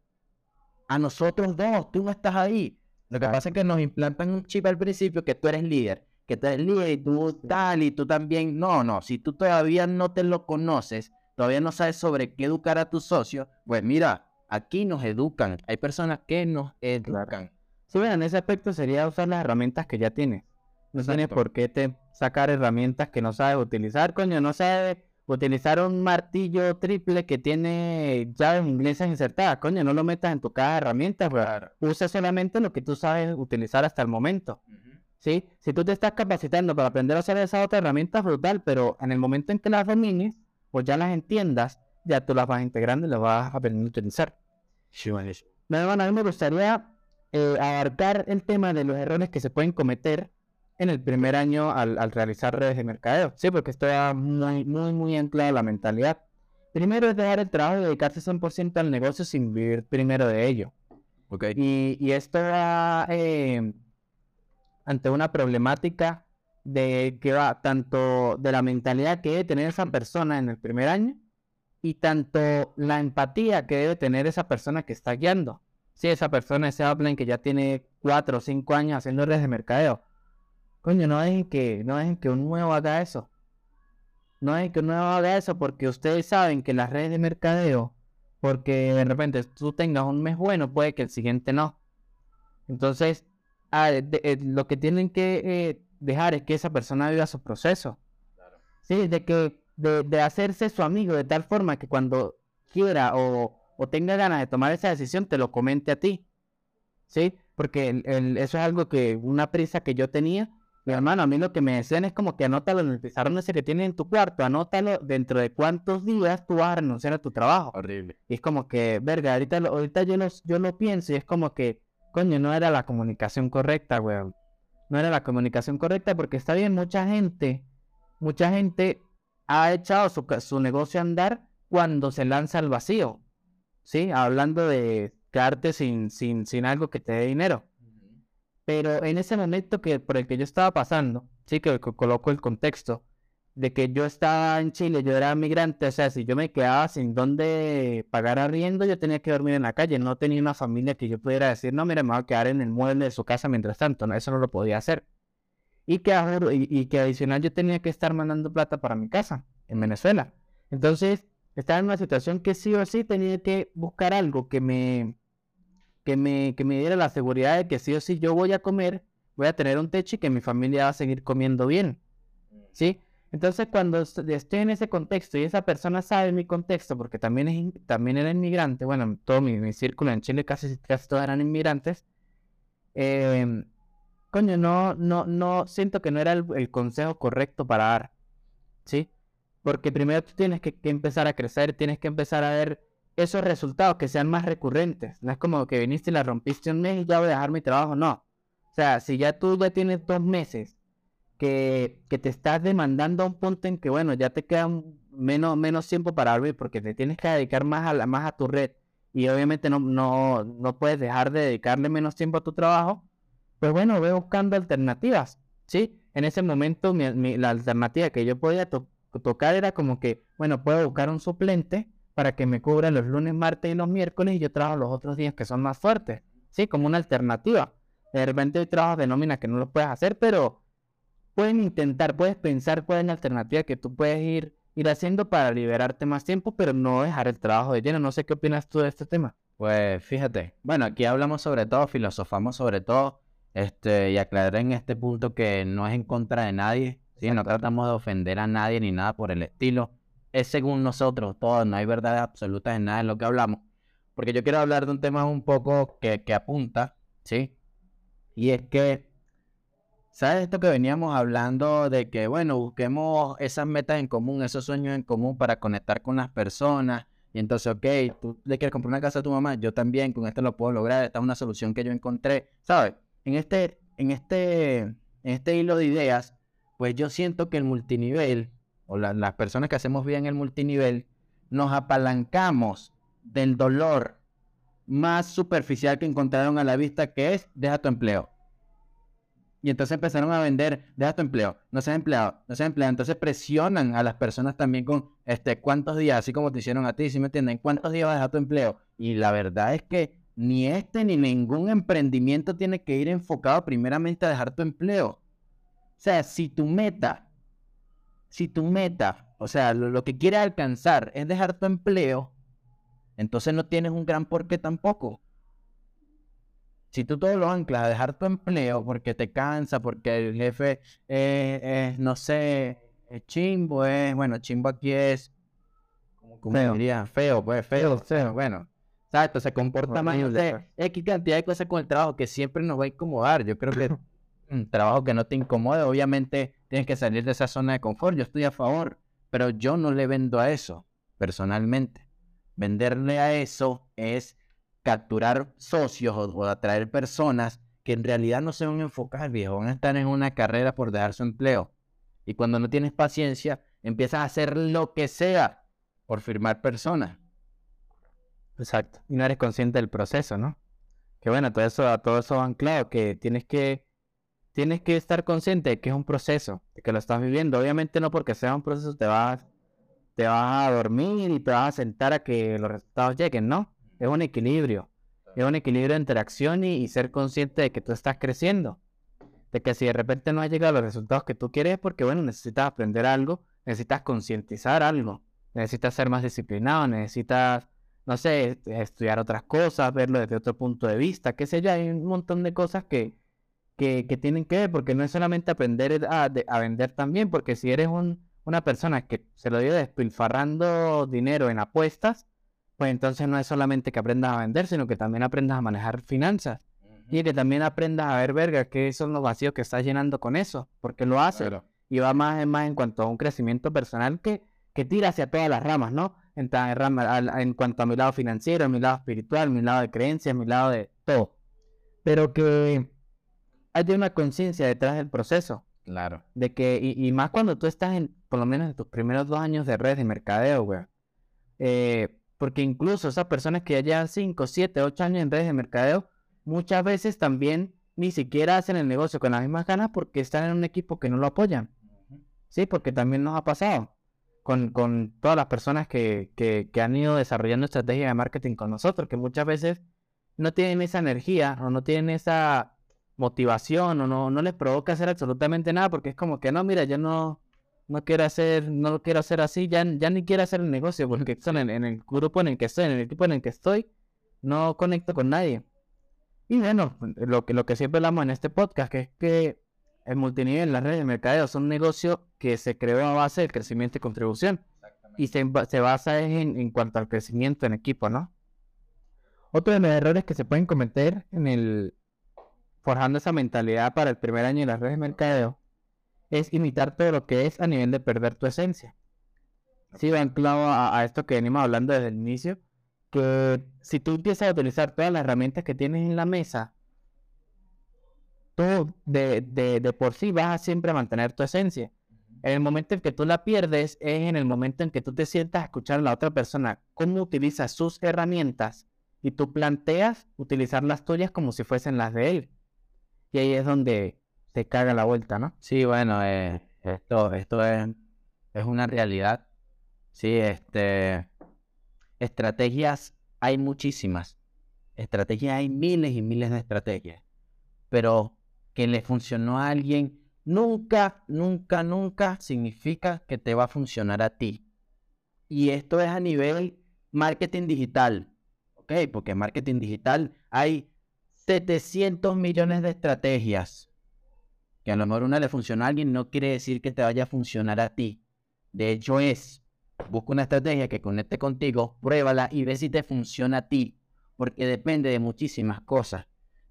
a nosotros dos, tú no estás ahí. Lo que pasa es que nos implantan un chip al principio que tú eres líder, que tú eres líder y tú tal y tú también. No, no, si tú todavía no te lo conoces, todavía no sabes sobre qué educar a tus socios, pues mira, aquí nos educan. Hay personas que nos educan. Sí, bueno, en ese aspecto sería usar las herramientas que ya tienes. No tienes por qué te sacar herramientas que no sabes utilizar, coño, no sabes utilizar un martillo triple que tiene llaves inglesas insertadas. Coño, no lo metas en tu caja de herramientas, claro. usa solamente lo que tú sabes utilizar hasta el momento. Uh -huh. ¿Sí? Si tú te estás capacitando para aprender a hacer esa otra herramienta, brutal, pero en el momento en que las domines, pues ya las entiendas, ya tú las vas integrando y las vas aprendiendo a utilizar. Sí. Bueno, a mí me gustaría eh, abarcar el tema de los errores que se pueden cometer en el primer año al, al, realizar redes de mercadeo. Sí, porque esto ya muy, muy, muy anclado la mentalidad. Primero es dejar el trabajo y dedicarse 100% al negocio sin vivir primero de ello. Okay. Y, y esto va eh, ante una problemática de que va tanto de la mentalidad que debe tener esa persona en el primer año y tanto la empatía que debe tener esa persona que está guiando. Si esa persona, ese upline que ya tiene 4 o 5 años haciendo redes de mercadeo, Coño, no dejen que, no dejen que un nuevo haga eso. No dejen que un nuevo haga eso porque ustedes saben que las redes de mercadeo, porque de repente tú tengas un mes bueno, puede que el siguiente no. Entonces, ah, de, de, lo que tienen que eh, dejar es que esa persona viva su proceso. Claro. Sí, de que de, de, hacerse su amigo de tal forma que cuando quiera o, o, tenga ganas de tomar esa decisión te lo comente a ti. Sí, porque el, el, eso es algo que, una prisa que yo tenía mi hermano, a mí lo que me decían es como que anótalo en el pizarrón ese que tienes en tu cuarto, anótalo dentro de cuántos días tú vas a renunciar a tu trabajo. Horrible. Y es como que, verga, ahorita, ahorita yo, lo, yo lo pienso y es como que, coño, no era la comunicación correcta, weón. No era la comunicación correcta porque está bien, mucha gente, mucha gente ha echado su, su negocio a andar cuando se lanza al vacío. ¿sí? Hablando de quedarte sin, sin, sin algo que te dé dinero. Pero en ese momento que, por el que yo estaba pasando, sí, que, coloco el contexto, de que yo estaba en Chile, yo era migrante, o sea, si yo me quedaba sin dónde pagar arriendo, yo tenía que dormir en la calle, no tenía una familia que yo pudiera decir, no, mira, me voy a quedar en el mueble de su casa mientras tanto, no, eso no lo podía hacer. Y que, y, que adicional yo tenía que estar mandando plata para mi casa en Venezuela. Entonces, estaba en una situación que sí o sí tenía que buscar algo que me, que me, que me diera la seguridad de que sí o sí yo voy a comer, voy a tener un techo y que mi familia va a seguir comiendo bien. ¿Sí? Entonces, cuando estoy en ese contexto y esa persona sabe mi contexto, porque también, es, también era inmigrante, bueno, todo mi, círculo en Chile casi, casi todos eran inmigrantes, eh, coño, no, no, no, siento que no era el, consejo correcto para dar, ¿sí? Porque primero tú tienes que, que, empezar a crecer, tienes que empezar a ver esos resultados que sean más recurrentes. No es como que viniste y la rompiste un mes y ya voy a dejar mi trabajo, no. O sea, si ya tú ya tienes dos meses que, que te estás demandando a un punto en que, bueno, ya te queda menos, menos tiempo para dormir porque te tienes que dedicar más a, la, más a tu red y obviamente no, no, no puedes dejar de dedicarle menos tiempo a tu trabajo, pues bueno, voy buscando alternativas, ¿sí? En ese momento la alternativa que yo podía tocar era como que, bueno, puedo buscar un suplente para que me cubra los lunes, martes y los miércoles y yo trabajo los otros días que son más fuertes, ¿sí? Como una alternativa. De repente hay trabajos de nómina que no lo puedes hacer, pero pueden intentar, puedes pensar cuál es la alternativa que tú puedes ir, ir haciendo para liberarte más tiempo, pero no dejar el trabajo de lleno. No sé qué opinas tú de este tema. Pues fíjate, bueno, aquí hablamos sobre todo, filosofamos sobre todo, este, y aclaré en este punto que no es en contra de nadie, ¿sí? no tratamos de ofender a nadie ni nada por el estilo. Es según nosotros, todo, no hay verdades absolutas en nada en lo que hablamos. Porque yo quiero hablar de un tema un poco que, que apunta, ¿sí? Y es que ¿Sabes esto que veníamos hablando de que, bueno, busquemos esas metas en común, esos sueños en común para conectar con las personas? Y entonces, ok, tú le quieres comprar una casa a tu mamá, yo también, con esto lo puedo lograr, esta es una solución que yo encontré, ¿sabes? En este, en este, en este hilo de ideas, pues yo siento que el multinivel, o las personas que hacemos bien el multinivel, nos apalancamos del dolor más superficial que encontraron a la vista, que es deja tu empleo. Y entonces empezaron a vender, deja tu empleo, no seas empleado, no seas empleado. Entonces presionan a las personas también con, este, ¿cuántos días? Así como te hicieron a ti, ¿sí me entienden? ¿Cuántos días vas a dejar tu empleo? Y la verdad es que ni este ni ningún emprendimiento tiene que ir enfocado primeramente a dejar tu empleo. O sea, si tu meta, si tu meta, o sea, lo, lo que quieres alcanzar es dejar tu empleo, entonces no tienes un gran porqué tampoco si tú todo lo anclas a dejar tu empleo porque te cansa, porque el jefe es, no sé, es chimbo, es, bueno, chimbo aquí es, ¿cómo feo. diría? Feo, pues, feo, feo, bueno. Exacto, se comporta de X cantidad de cosas con el trabajo que siempre nos va a incomodar. Yo creo que un trabajo que no te incomode, obviamente tienes que salir de esa zona de confort. Yo estoy a favor, pero yo no le vendo a eso, personalmente. Venderle a eso es capturar socios o, atraer personas que en realidad no se van a enfocar, viejo, van a estar en una carrera por dejar su empleo. Y cuando no tienes paciencia, empiezas a hacer lo que sea por firmar personas. Exacto. Y no eres consciente del proceso, ¿no? Que bueno, todo eso, todo eso anclado, que tienes que, tienes que estar consciente de que es un proceso, de que lo estás viviendo. Obviamente no porque sea un proceso te vas, te vas a dormir y te vas a sentar a que los resultados lleguen, ¿no? es un equilibrio. Es un equilibrio de interacción y, ser consciente de que tú estás creciendo. De que si de repente no has llegado a los resultados que tú quieres, porque bueno, necesitas aprender algo, necesitas concientizar algo, necesitas ser más disciplinado, necesitas, no sé, estudiar otras cosas, verlo desde otro punto de vista, qué sé yo, hay un montón de cosas que, que, tienen que ver, porque no es solamente aprender a, a vender también, porque si eres un, una persona que se lo dio despilfarrando dinero en apuestas, pues entonces no es solamente que aprendas a vender, sino que también aprendas a manejar finanzas. Y que también aprendas a ver, verga, qué son los vacíos que estás llenando con eso, porque lo haces. Y va más, más en cuanto a un crecimiento personal que, que tira hacia todas las ramas, ¿no? En, en cuanto a mi lado financiero, mi lado espiritual, mi lado de creencias, mi lado de todo. Pero que haya una conciencia detrás del proceso. Claro. De que, y, más cuando tú estás en, por lo menos en tus primeros dos años de red de mercadeo, güey. Eh, Porque incluso esas personas que ya llevan 5, 7, 8 años en redes de mercadeo, muchas veces también ni siquiera hacen el negocio con las mismas ganas porque están en un equipo que no lo apoyan. Sí, porque también nos ha pasado con, con todas las personas que, que, que han ido desarrollando estrategias de marketing con nosotros, que muchas veces no tienen esa energía o no tienen esa motivación o no, no les provoca hacer absolutamente nada porque es como que no, mira, yo no, no quiero hacer, no lo quiero hacer así, ya, ya ni quiero hacer el negocio porque son en, en, el grupo en el que estoy, en el equipo en el que estoy, no conecto con nadie. Y bueno, lo que, lo que siempre hablamos en este podcast, que es que el multinivel, las redes de mercadeo son un negocio que se creó a base del crecimiento y contribución. Y se, se basa en, en cuanto al crecimiento en equipo, ¿no? Otro de los errores que se pueden cometer en el forjando esa mentalidad para el primer año de las redes de mercadeo es imitar todo lo que es a nivel de perder tu esencia. Sí, va clavo a, esto que venimos hablando desde el inicio, que si tú empiezas a utilizar todas las herramientas que tienes en la mesa, tú de por sí vas a siempre mantener tu esencia. En el momento en que tú la pierdes es en el momento en que tú te sientas a escuchar a la otra persona cómo utiliza sus herramientas y tú planteas utilizar las tuyas como si fuesen las de él. Y ahí es donde se caga la vuelta, ¿no? Sí, bueno, eh, esto, esto es, es una realidad. Sí, este, estrategias hay muchísimas. Estrategias hay miles y miles de estrategias. Pero que le funcionó a alguien nunca, nunca, nunca significa que te va a funcionar a ti. Y esto es a nivel marketing digital. ¿Ok? Porque marketing digital hay 700 millones de estrategias. Que a lo mejor una le funciona a alguien no quiere decir que te vaya a funcionar a ti. De hecho es, busca una estrategia que conecte contigo, pruébala y ve si te funciona a ti. Porque depende de muchísimas cosas.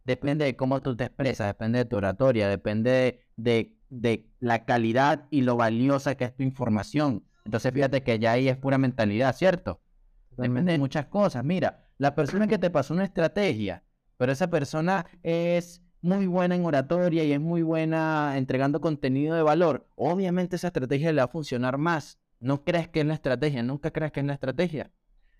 Depende de cómo tú te expresas, depende de tu oratoria, depende de, de, la calidad y lo valiosa que es tu información. Entonces fíjate que ya ahí es pura mentalidad, ¿cierto? Depende de muchas cosas. Mira, la persona que te pasó una estrategia pero esa persona es muy buena en oratoria y es muy buena entregando contenido de valor, obviamente esa estrategia le va a funcionar más. No crees que es la estrategia, nunca crees que es la estrategia.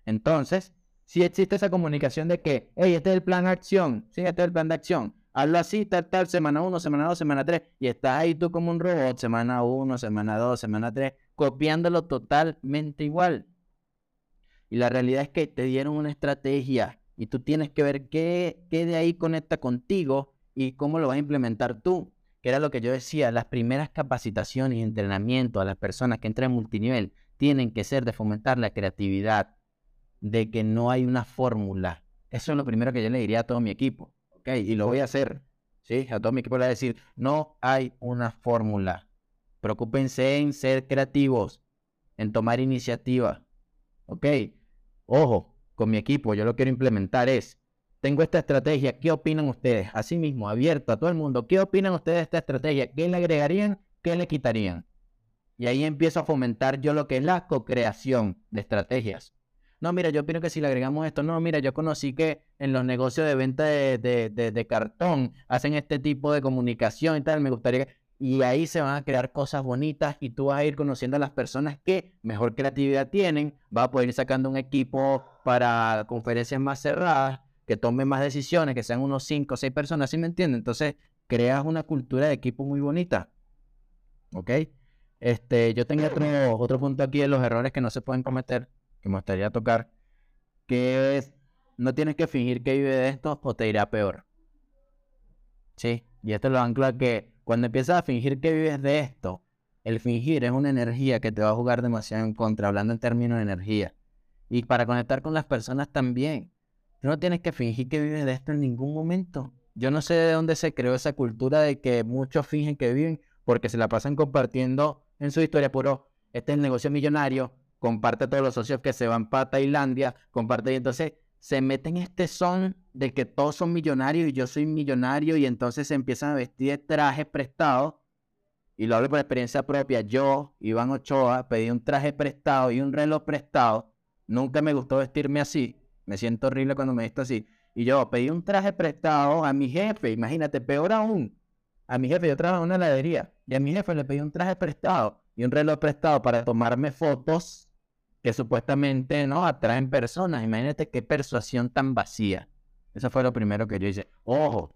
Entonces, si existe esa comunicación de que, hey, este es el plan de acción, sí, este es el plan de acción, hazlo así, tal, tal, semana 1, semana 2, semana 3, y estás ahí tú como un robot, semana 1, semana 2, semana 3, copiándolo totalmente igual. Y la realidad es que te dieron una estrategia y tú tienes que ver qué, qué de ahí conecta contigo y cómo lo vas a implementar tú. Que era lo que yo decía, las primeras capacitaciones y entrenamiento a las personas que entran en multinivel tienen que ser de fomentar la creatividad, de que no hay una fórmula. Eso es lo primero que yo le diría a todo mi equipo. ¿ok? Y lo voy a hacer. ¿sí? A todo mi equipo le voy a decir, no hay una fórmula. Preocúpense en ser creativos, en tomar iniciativa. ¿Ok? Ojo, con mi equipo, yo lo quiero implementar es, tengo esta estrategia, ¿qué opinan ustedes? Así mismo, abierto a todo el mundo, ¿qué opinan ustedes de esta estrategia? ¿Qué le agregarían? ¿Qué le quitarían? Y ahí empiezo a fomentar yo lo que es la co-creación de estrategias. No, mira, yo opino que si le agregamos esto, no, mira, yo conocí que en los negocios de venta de, de, de, de cartón hacen este tipo de comunicación y tal, me gustaría que y ahí se van a crear cosas bonitas y tú vas a ir conociendo a las personas que mejor creatividad tienen, vas a poder ir sacando un equipo para conferencias más cerradas, que tomen más decisiones, que sean unos 5 o 6 personas, ¿sí me entienden? Entonces, creas una cultura de equipo muy bonita. ¿Ok? Este, yo tengo otro, otro punto aquí de los errores que no se pueden cometer, que me gustaría tocar, que es, no tienes que fingir que vive de esto o te irá peor. Sí, y esto lo ancla que cuando empiezas a fingir que vives de esto, el fingir es una energía que te va a jugar demasiado en contra, hablando en términos de energía. Y para conectar con las personas también. Tú no tienes que fingir que vives de esto en ningún momento. Yo no sé de dónde se creó esa cultura de que muchos fingen que viven porque se la pasan compartiendo en su historia puro, este es el negocio millonario, comparte a todos los socios que se van para Tailandia, comparte y entonces se meten este son de que todos son millonarios y yo soy millonario y entonces se empiezan a vestir de trajes prestados. Y lo hablo por experiencia propia. Yo, Iván Ochoa, pedí un traje prestado y un reloj prestado. Nunca me gustó vestirme así. Me siento horrible cuando me visto así. Y yo pedí un traje prestado a mi jefe. Imagínate, peor aún. A mi jefe, yo trabajo en una heladería. Y a mi jefe le pedí un traje prestado y un reloj prestado para tomarme fotos que supuestamente no atraen personas. Imagínate qué persuasión tan vacía. Eso fue lo primero que yo hice. Ojo,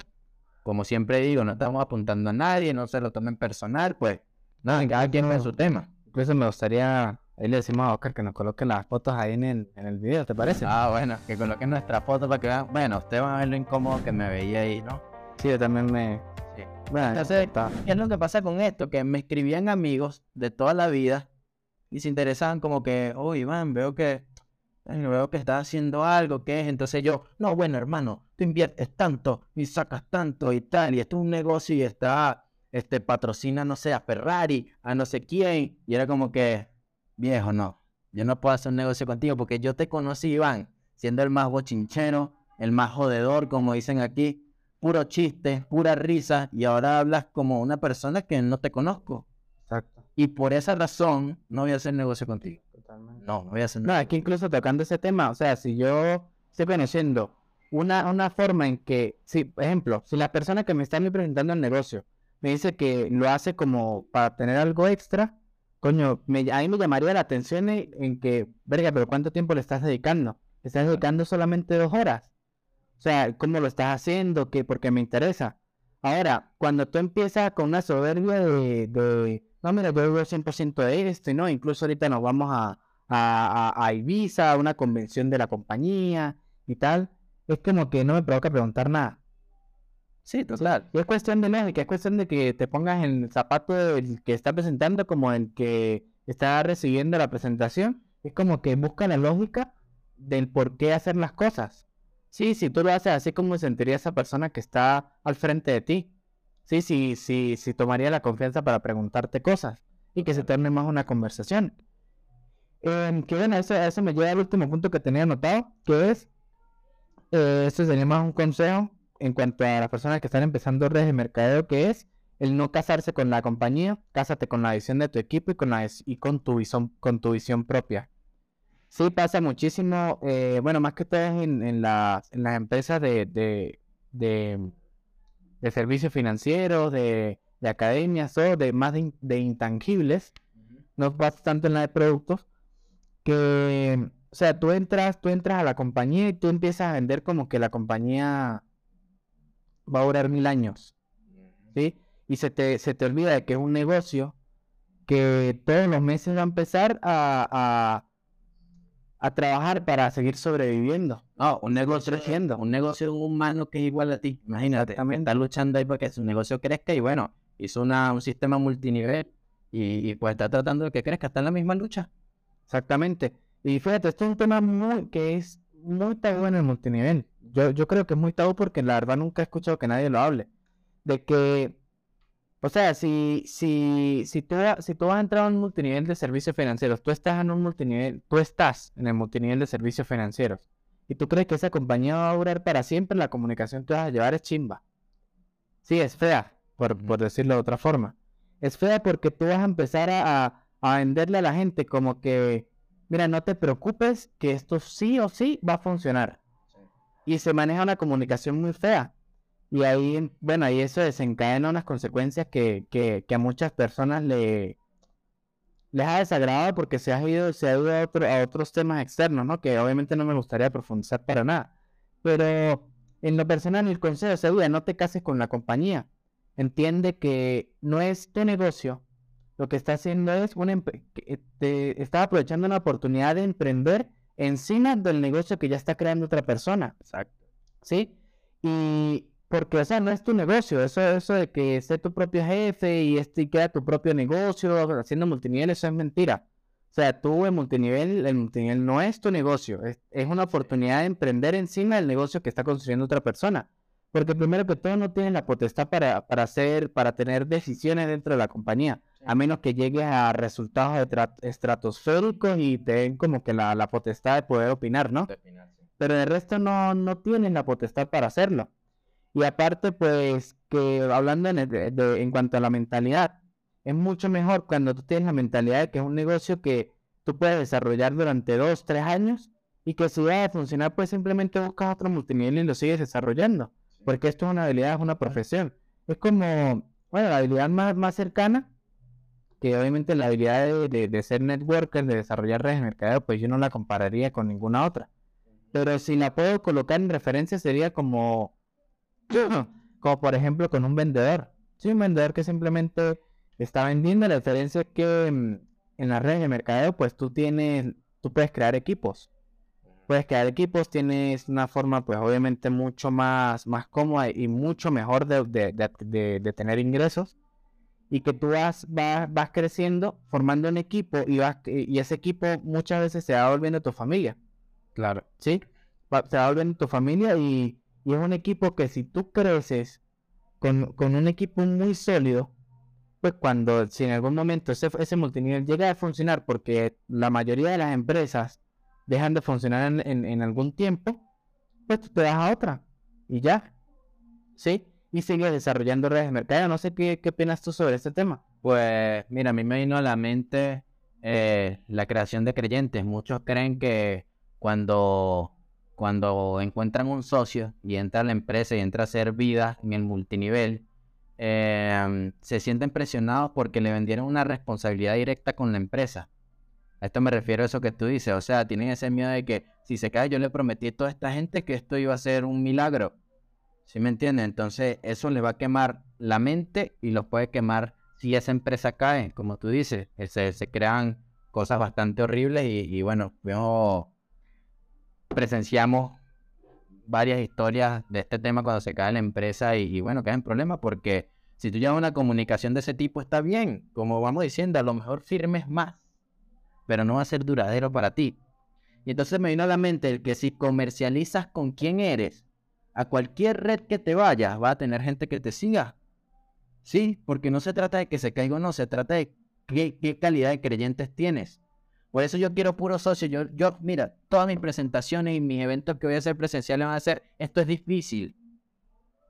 como siempre digo, no estamos apuntando a nadie, no se lo tomen personal, pues nada, cada quien ve su tema. Incluso me gustaría, ahí le decimos a Oscar que nos coloque las fotos ahí en el, en el video, ¿te parece? Ah, bueno, que coloquen nuestra foto para que vean. Bueno, ustedes van a ver lo incómodo que me veía ahí, ¿no? Sí, yo también me... Sí. Bueno, entonces, ¿qué es lo que pasa con esto? Que me escribían amigos de toda la vida y se interesaban como que, oh, Iván, veo que veo que estás haciendo algo, ¿qué es? Entonces yo, no, bueno, hermano, tú inviertes tanto y sacas tanto y tal, y esto es un negocio y está, este, patrocina, no sé, a Ferrari, a no sé quién, y era como que, viejo, no, yo no puedo hacer un negocio contigo porque yo te conocí, Iván, siendo el más bochinchero, el más jodedor, como dicen aquí, puro chiste, pura risa, y ahora hablas como una persona que no te conozco. Exacto. Y por esa razón no voy a hacer negocio contigo. No, no voy a hacer No, aquí incluso tocando ese tema, o sea, si yo estoy conociendo una, una forma en que, si, por ejemplo, si la persona que me está presentando el negocio me dice que lo hace como para tener algo extra, coño, me, a mí me llamaría la atención en, que, verga, pero ¿cuánto tiempo le estás dedicando? ¿Le estás dedicando solamente dos horas? O sea, ¿cómo lo estás haciendo? ¿Qué? Porque me interesa. Ahora, cuando tú empiezas con una soberbia de, de no, mira, yo veo 100% de esto, ¿no? Incluso ahorita nos vamos a, a, a, Ibiza, a una convención de la compañía y tal. Es como que no me provoca preguntar nada. Sí, total. Y es cuestión de México, es cuestión de que te pongas en el zapato del que está presentando como el que está recibiendo la presentación. Es como que busca la lógica del por qué hacer las cosas. Sí, si tú lo haces así como sentiría esa persona que está al frente de ti. Sí, sí, sí, sí tomaría la confianza para preguntarte cosas y que se torne más una conversación. Eh, que bueno, eso, eso me lleva al último punto que tenía anotado, que es, eh, esto sería más un consejo en cuanto a las personas que están empezando redes de mercadeo, que es el no casarse con la compañía, cásate con la visión de tu equipo y con, la, y con, tu, visión, con tu visión propia. Sí pasa muchísimo, eh, bueno, más que todo en, en, las, en las empresas de, de, de, de servicios financieros, de, de academias o de más de, intangibles, no pasa tanto en la de productos, que, o sea, tú entras, tú entras a la compañía y tú empiezas a vender como que la compañía va a durar mil años, ¿sí? Y se te, se te olvida de que es un negocio que todos los meses va a empezar a, a, a trabajar para seguir sobreviviendo. No, un negocio creciendo, un negocio humano que es igual a ti. Imagínate, también está luchando ahí para que su negocio crezca y bueno, hizo una, un sistema multinivel y, y pues está tratando de que crezca, está en la misma lucha. Exactamente. Y fíjate, esto es un tema muy que es muy tabú en el multinivel. Yo, yo creo que es muy tabú porque la verdad nunca he escuchado que nadie lo hable. De que, o sea, si, si, si, tú, si tú vas a entrar a un multinivel de servicios financieros, tú estás en un multinivel, tú estás en el multinivel de servicios financieros, y tú crees que esa compañía va a durar para siempre, la comunicación que vas a llevar es chimba. Sí, es fea, por, por decirlo de otra forma. Es fea porque tú vas a empezar a a venderle a la gente como que, mira, no te preocupes, que esto sí o sí va a funcionar. Y se maneja una comunicación muy fea. Y ahí, bueno, ahí eso desencadena unas consecuencias que, que, que a muchas personas le, les ha desagradado porque se ha ido, se ha ido a, otros temas externos, ¿no? Que obviamente no me gustaría profundizar para nada. Pero en lo personal, el consejo se duda, no te cases con la compañía. Entiende que no es tu negocio, lo que está haciendo es un te está aprovechando una oportunidad de emprender encima del negocio que ya está creando otra persona. Exacto. ¿Sí? Y porque, o sea, no es tu negocio, eso, eso de que esté tu propio jefe y este queda tu propio negocio haciendo multinivel, eso es mentira. O sea, tú en multinivel, el multinivel no es tu negocio, es, es una oportunidad de emprender encima del negocio que está construyendo otra persona. Porque primero que todo no tienes la potestad para, para hacer, para tener decisiones dentro de la compañía a menos que llegues a resultados estratosféricos y te den como que la, potestad de poder opinar, ¿no? Pero el resto no, no tienen la potestad para hacerlo. Y aparte, pues, que hablando en, en cuanto a la mentalidad, es mucho mejor cuando tú tienes la mentalidad de que es un negocio que tú puedes desarrollar durante dos, tres años y que si va a funcionar, pues simplemente buscas otro multinivel y lo sigues desarrollando. Porque esto es una habilidad, es una profesión. Es como, bueno, la habilidad más, más cercana que obviamente la habilidad de, de, ser networker, de desarrollar redes de mercadeo, pues yo no la compararía con ninguna otra. Pero si la puedo colocar en referencia sería como, como por ejemplo con un vendedor. Sí, un vendedor que simplemente está vendiendo. La diferencia es que mm, en las redes de mercadeo, pues tú tienes, tú puedes crear equipos. Puedes crear equipos, tienes una forma, pues obviamente mucho más, más cómoda y mucho mejor de, de, de, tener ingresos. Y que tú vas, vas, vas creciendo, formando un equipo y, vas, y ese equipo muchas veces se va volviendo tu familia. Claro. ¿Sí? se va volviendo tu familia y, y, es un equipo que si tú creces con, con un equipo muy sólido, pues cuando si en algún momento ese, ese multinivel llega a funcionar, porque la mayoría de las empresas dejan de funcionar en, algún tiempo, pues tú te das a otra y ya, ¿sí? Y sigues desarrollando redes de mercado. No sé qué, qué opinas tú sobre este tema. Pues mira, a mí me vino a la mente eh, la creación de creyentes. Muchos creen que cuando, cuando encuentran un socio y entra a la empresa y entra a hacer vida en el multinivel, Em, se sienten presionados porque le vendieron una responsabilidad directa con la empresa. A esto me refiero a eso que tú dices, o sea, tienen ese miedo de que si se cae yo le prometí a toda esta gente que esto iba a ser un milagro. ¿Sí me entienden? Entonces eso le va a quemar la mente y los puede quemar si esa empresa cae, como tú dices. Eh, se, se crean cosas bastante horribles y, bueno, presenciamos varias historias de este tema cuando se cae la empresa y, bueno, caen problemas porque si tú llevas una comunicación de ese tipo está bien, como vamos diciendo, a lo mejor firmes más, pero no va a ser duradero para ti. Y entonces me vino a la mente el que si comercializas con quién eres, a cualquier red que te vayas, va a tener gente que te siga. Sí, porque no se trata de que se caiga o no, se trata de qué, qué calidad de creyentes tienes. Por eso yo quiero puro socio. Yo, yo, mira, todas mis presentaciones y mis eventos que voy a hacer presenciales van a ser, esto es difícil.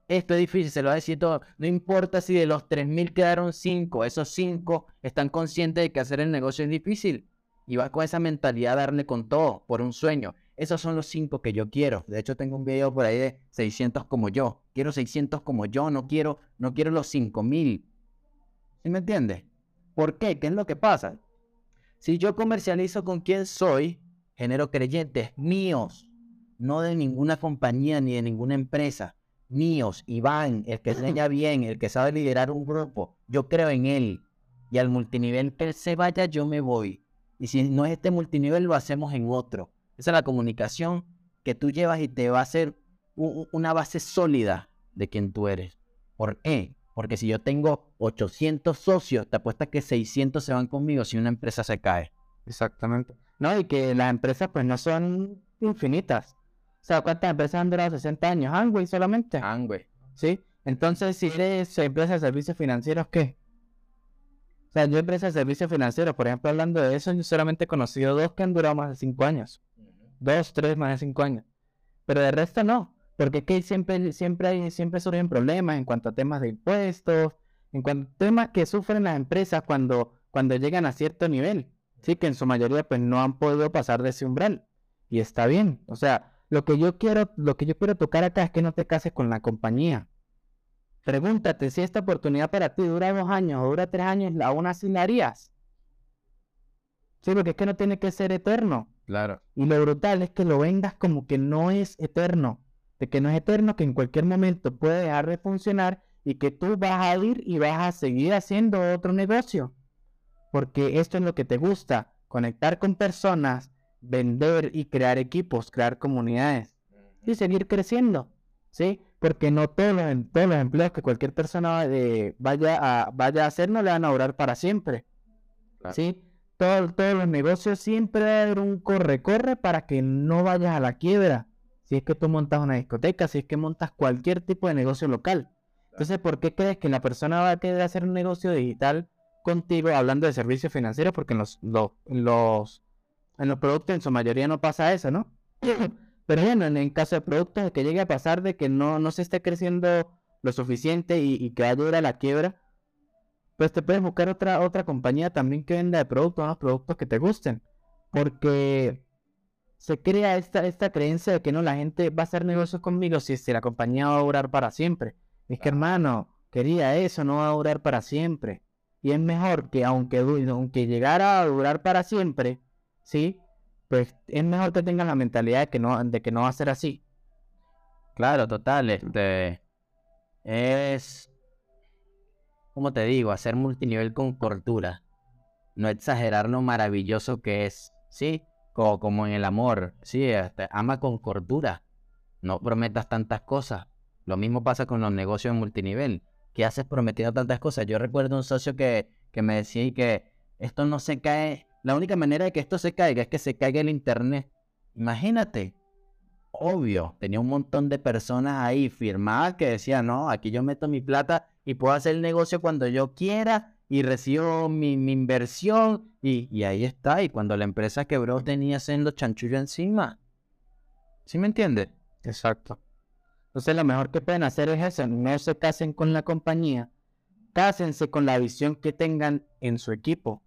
Esto es difícil, se lo va a decir todo. No importa si de los 3.000 quedaron 5, esos 5 están conscientes de que hacer el negocio es difícil. Y va con esa mentalidad a darle con todo, por un sueño. Esos son los 5 que yo quiero. De hecho, tengo un video por ahí de 600 como yo. Quiero 600 como yo, no quiero, no quiero los 5.000. ¿Sí me entiendes? ¿Por qué? ¿Qué es lo que pasa? Si yo comercializo con quien soy, genero creyentes míos, no de ninguna compañía ni de ninguna empresa. Míos, Iván, el que enseña bien, el que sabe liderar un grupo. Yo creo en él. Y al multinivel que él se vaya, yo me voy. Y si no es este multinivel, lo hacemos en otro. Esa es la comunicación que tú llevas y te va a hacer una base sólida de quien tú eres. ¿Por qué? Porque si yo tengo 800 socios, te apuesta que 600 se van conmigo si una empresa se cae. Exactamente. No, y que las empresas pues no son infinitas. O sea, ¿cuántas empresas han durado 60 años? Angway solamente. Angway. ¿Sí? Entonces, si eres empresa de servicios financieros, ¿qué? O sea, yo empresa de servicios financieros, por ejemplo, hablando de eso, yo solamente he conocido dos que han durado más de 5 años. Dos, tres, más de 5 años. Pero de resto no. Porque es que siempre, siempre, hay, siempre surgen problemas en cuanto a temas de impuestos, en cuanto a temas que sufren las empresas cuando, cuando llegan a cierto nivel. Sí, que en su mayoría pues no han podido pasar de ese umbral. Y está bien. O sea, lo que yo quiero, lo que yo quiero tocar acá es que no te cases con la compañía. Pregúntate si esta oportunidad para ti dura dos años o dura tres años, aún así la harías. Sí, porque es que no tiene que ser eterno. Claro. Y lo brutal es que lo vendas como que no es eterno de que no es eterno, que en cualquier momento puede dejar de funcionar y que tú vas a ir y vas a seguir haciendo otro negocio. Porque esto es lo que te gusta, conectar con personas, vender y crear equipos, crear comunidades y seguir creciendo, ¿sí? Porque no todos los, em, todos los empleos que cualquier persona eh, vaya, a, vaya a hacer no le van a durar para siempre, ¿sí? Todos los negocios siempre hay un corre-corre para que no vayas a la quiebra si es que tú montas una discoteca, si es que montas cualquier tipo de negocio local. Entonces, ¿por qué crees que la persona va a querer hacer un negocio digital contigo hablando de servicios financieros? Porque en los, los, en los productos en su mayoría no pasa eso, ¿no? Pero bueno, en el caso de productos, que llegue a pasar de que no, no se esté creciendo lo suficiente y, y que vaya a la quiebra, pues te puedes buscar otra, otra compañía también que venda de productos, unos productos que te gusten. Porque se crea esta, esta creencia de que no, la gente va a hacer negocios conmigo si, si la compañía va a durar para siempre. Es que hermano, quería eso, no va a durar para siempre. Y es mejor que aunque, aunque llegara a durar para siempre, ¿sí? Pues es mejor que tengan la mentalidad de que no, de que no va a ser así. Claro, total, este es como te digo, hacer multinivel con cordura. No exagerar lo maravilloso que es, ¿sí? Como, como en el amor, ¿sí? Este, ama con cordura. No prometas tantas cosas. Lo mismo pasa con los negocios en multinivel. ¿Qué haces prometiendo tantas cosas? Yo recuerdo un socio que, que me decía que esto no se cae. La única manera de que esto se caiga es que se caiga el internet. Imagínate. Obvio, tenía un montón de personas ahí firmadas que decían, no, aquí yo meto mi plata y puedo hacer el negocio cuando yo quiera y recibo mi, inversión y, ahí está. Y cuando la empresa quebró tenía haciendo chanchullo encima. ¿Sí me entiendes? Exacto. Entonces lo mejor que pueden hacer es eso, no se casen con la compañía, cásense con la visión que tengan en su equipo.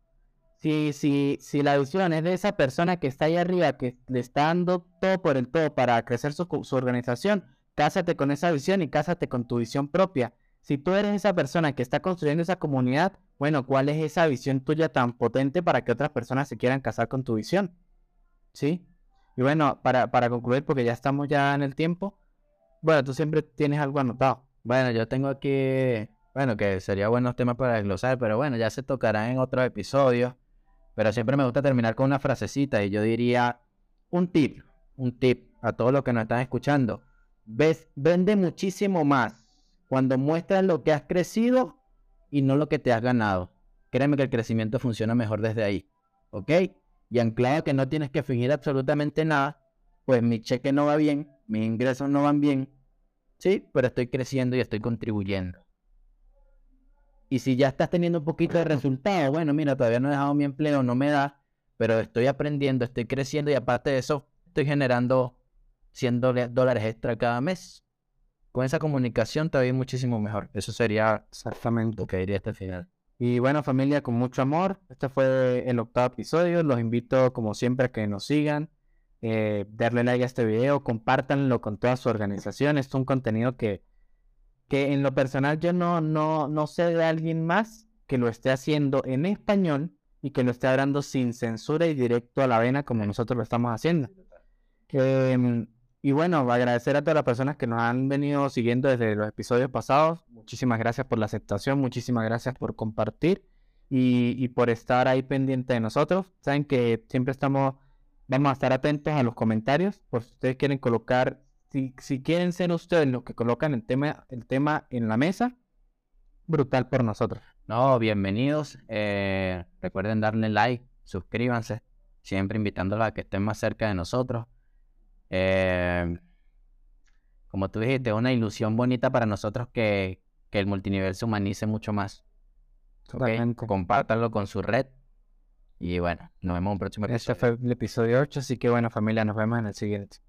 Si, si, si la visión es de esa persona que está ahí arriba, que le está dando todo por el todo para crecer su, su organización, cásate con esa visión y cásate con tu visión propia si tú eres esa persona que está construyendo esa comunidad, bueno, ¿cuál es esa visión tuya tan potente para que otras personas se quieran casar con tu visión? ¿Sí? Y bueno, para, para concluir, porque ya estamos ya en el tiempo, bueno, tú siempre tienes algo anotado. Bueno, yo tengo aquí, bueno, que sería buenos temas para desglosar, pero bueno, ya se tocará en otro episodio. Pero siempre me gusta terminar con una frasecita y yo diría un tip, un tip a todos los que nos están escuchando. Ves, vende muchísimo más cuando muestras lo que has crecido y no lo que te has ganado. Créeme que el crecimiento funciona mejor desde ahí. ¿Ok? Y anclado que no tienes que fingir absolutamente nada, pues mi cheque no va bien, mis ingresos no van bien, sí, pero estoy creciendo y estoy contribuyendo. Y si ya estás teniendo un poquito de resultado, bueno, mira, todavía no he dejado mi empleo, no me da, pero estoy aprendiendo, estoy creciendo y aparte de eso, estoy generando 100 dólares extra cada mes con esa comunicación te va muchísimo mejor. Eso sería exactamente lo que diría este final. Y bueno, familia, con mucho amor. Este fue el octavo episodio. Los invito, como siempre, a que nos sigan. Eh, darle like a este video, compártanlo con toda su organización. Esto es un contenido que, que en lo personal yo no, no, no sé de alguien más que lo esté haciendo en español y que lo esté hablando sin censura y directo a la vena como nosotros lo estamos haciendo. Eh, y bueno, agradecer a todas las personas que nos han venido siguiendo desde los episodios pasados. Muchísimas gracias por la aceptación, muchísimas gracias por compartir y, por estar ahí pendiente de nosotros. Saben que siempre estamos, vamos a estar atentos a los comentarios, por si ustedes quieren colocar, si, si quieren ser ustedes los que colocan el tema, el tema en la mesa, brutal por nosotros. No, bienvenidos. Eh, recuerden darle like, suscríbanse, siempre invitándolos a que estén más cerca de nosotros. Eh, como tú dijiste, una ilusión bonita para nosotros que, que el multinivel se humanice mucho más. Compártanlo con su red. Y bueno, nos vemos en un próximo episodio. Este fue el episodio 8, así que bueno familia, nos vemos en el siguiente.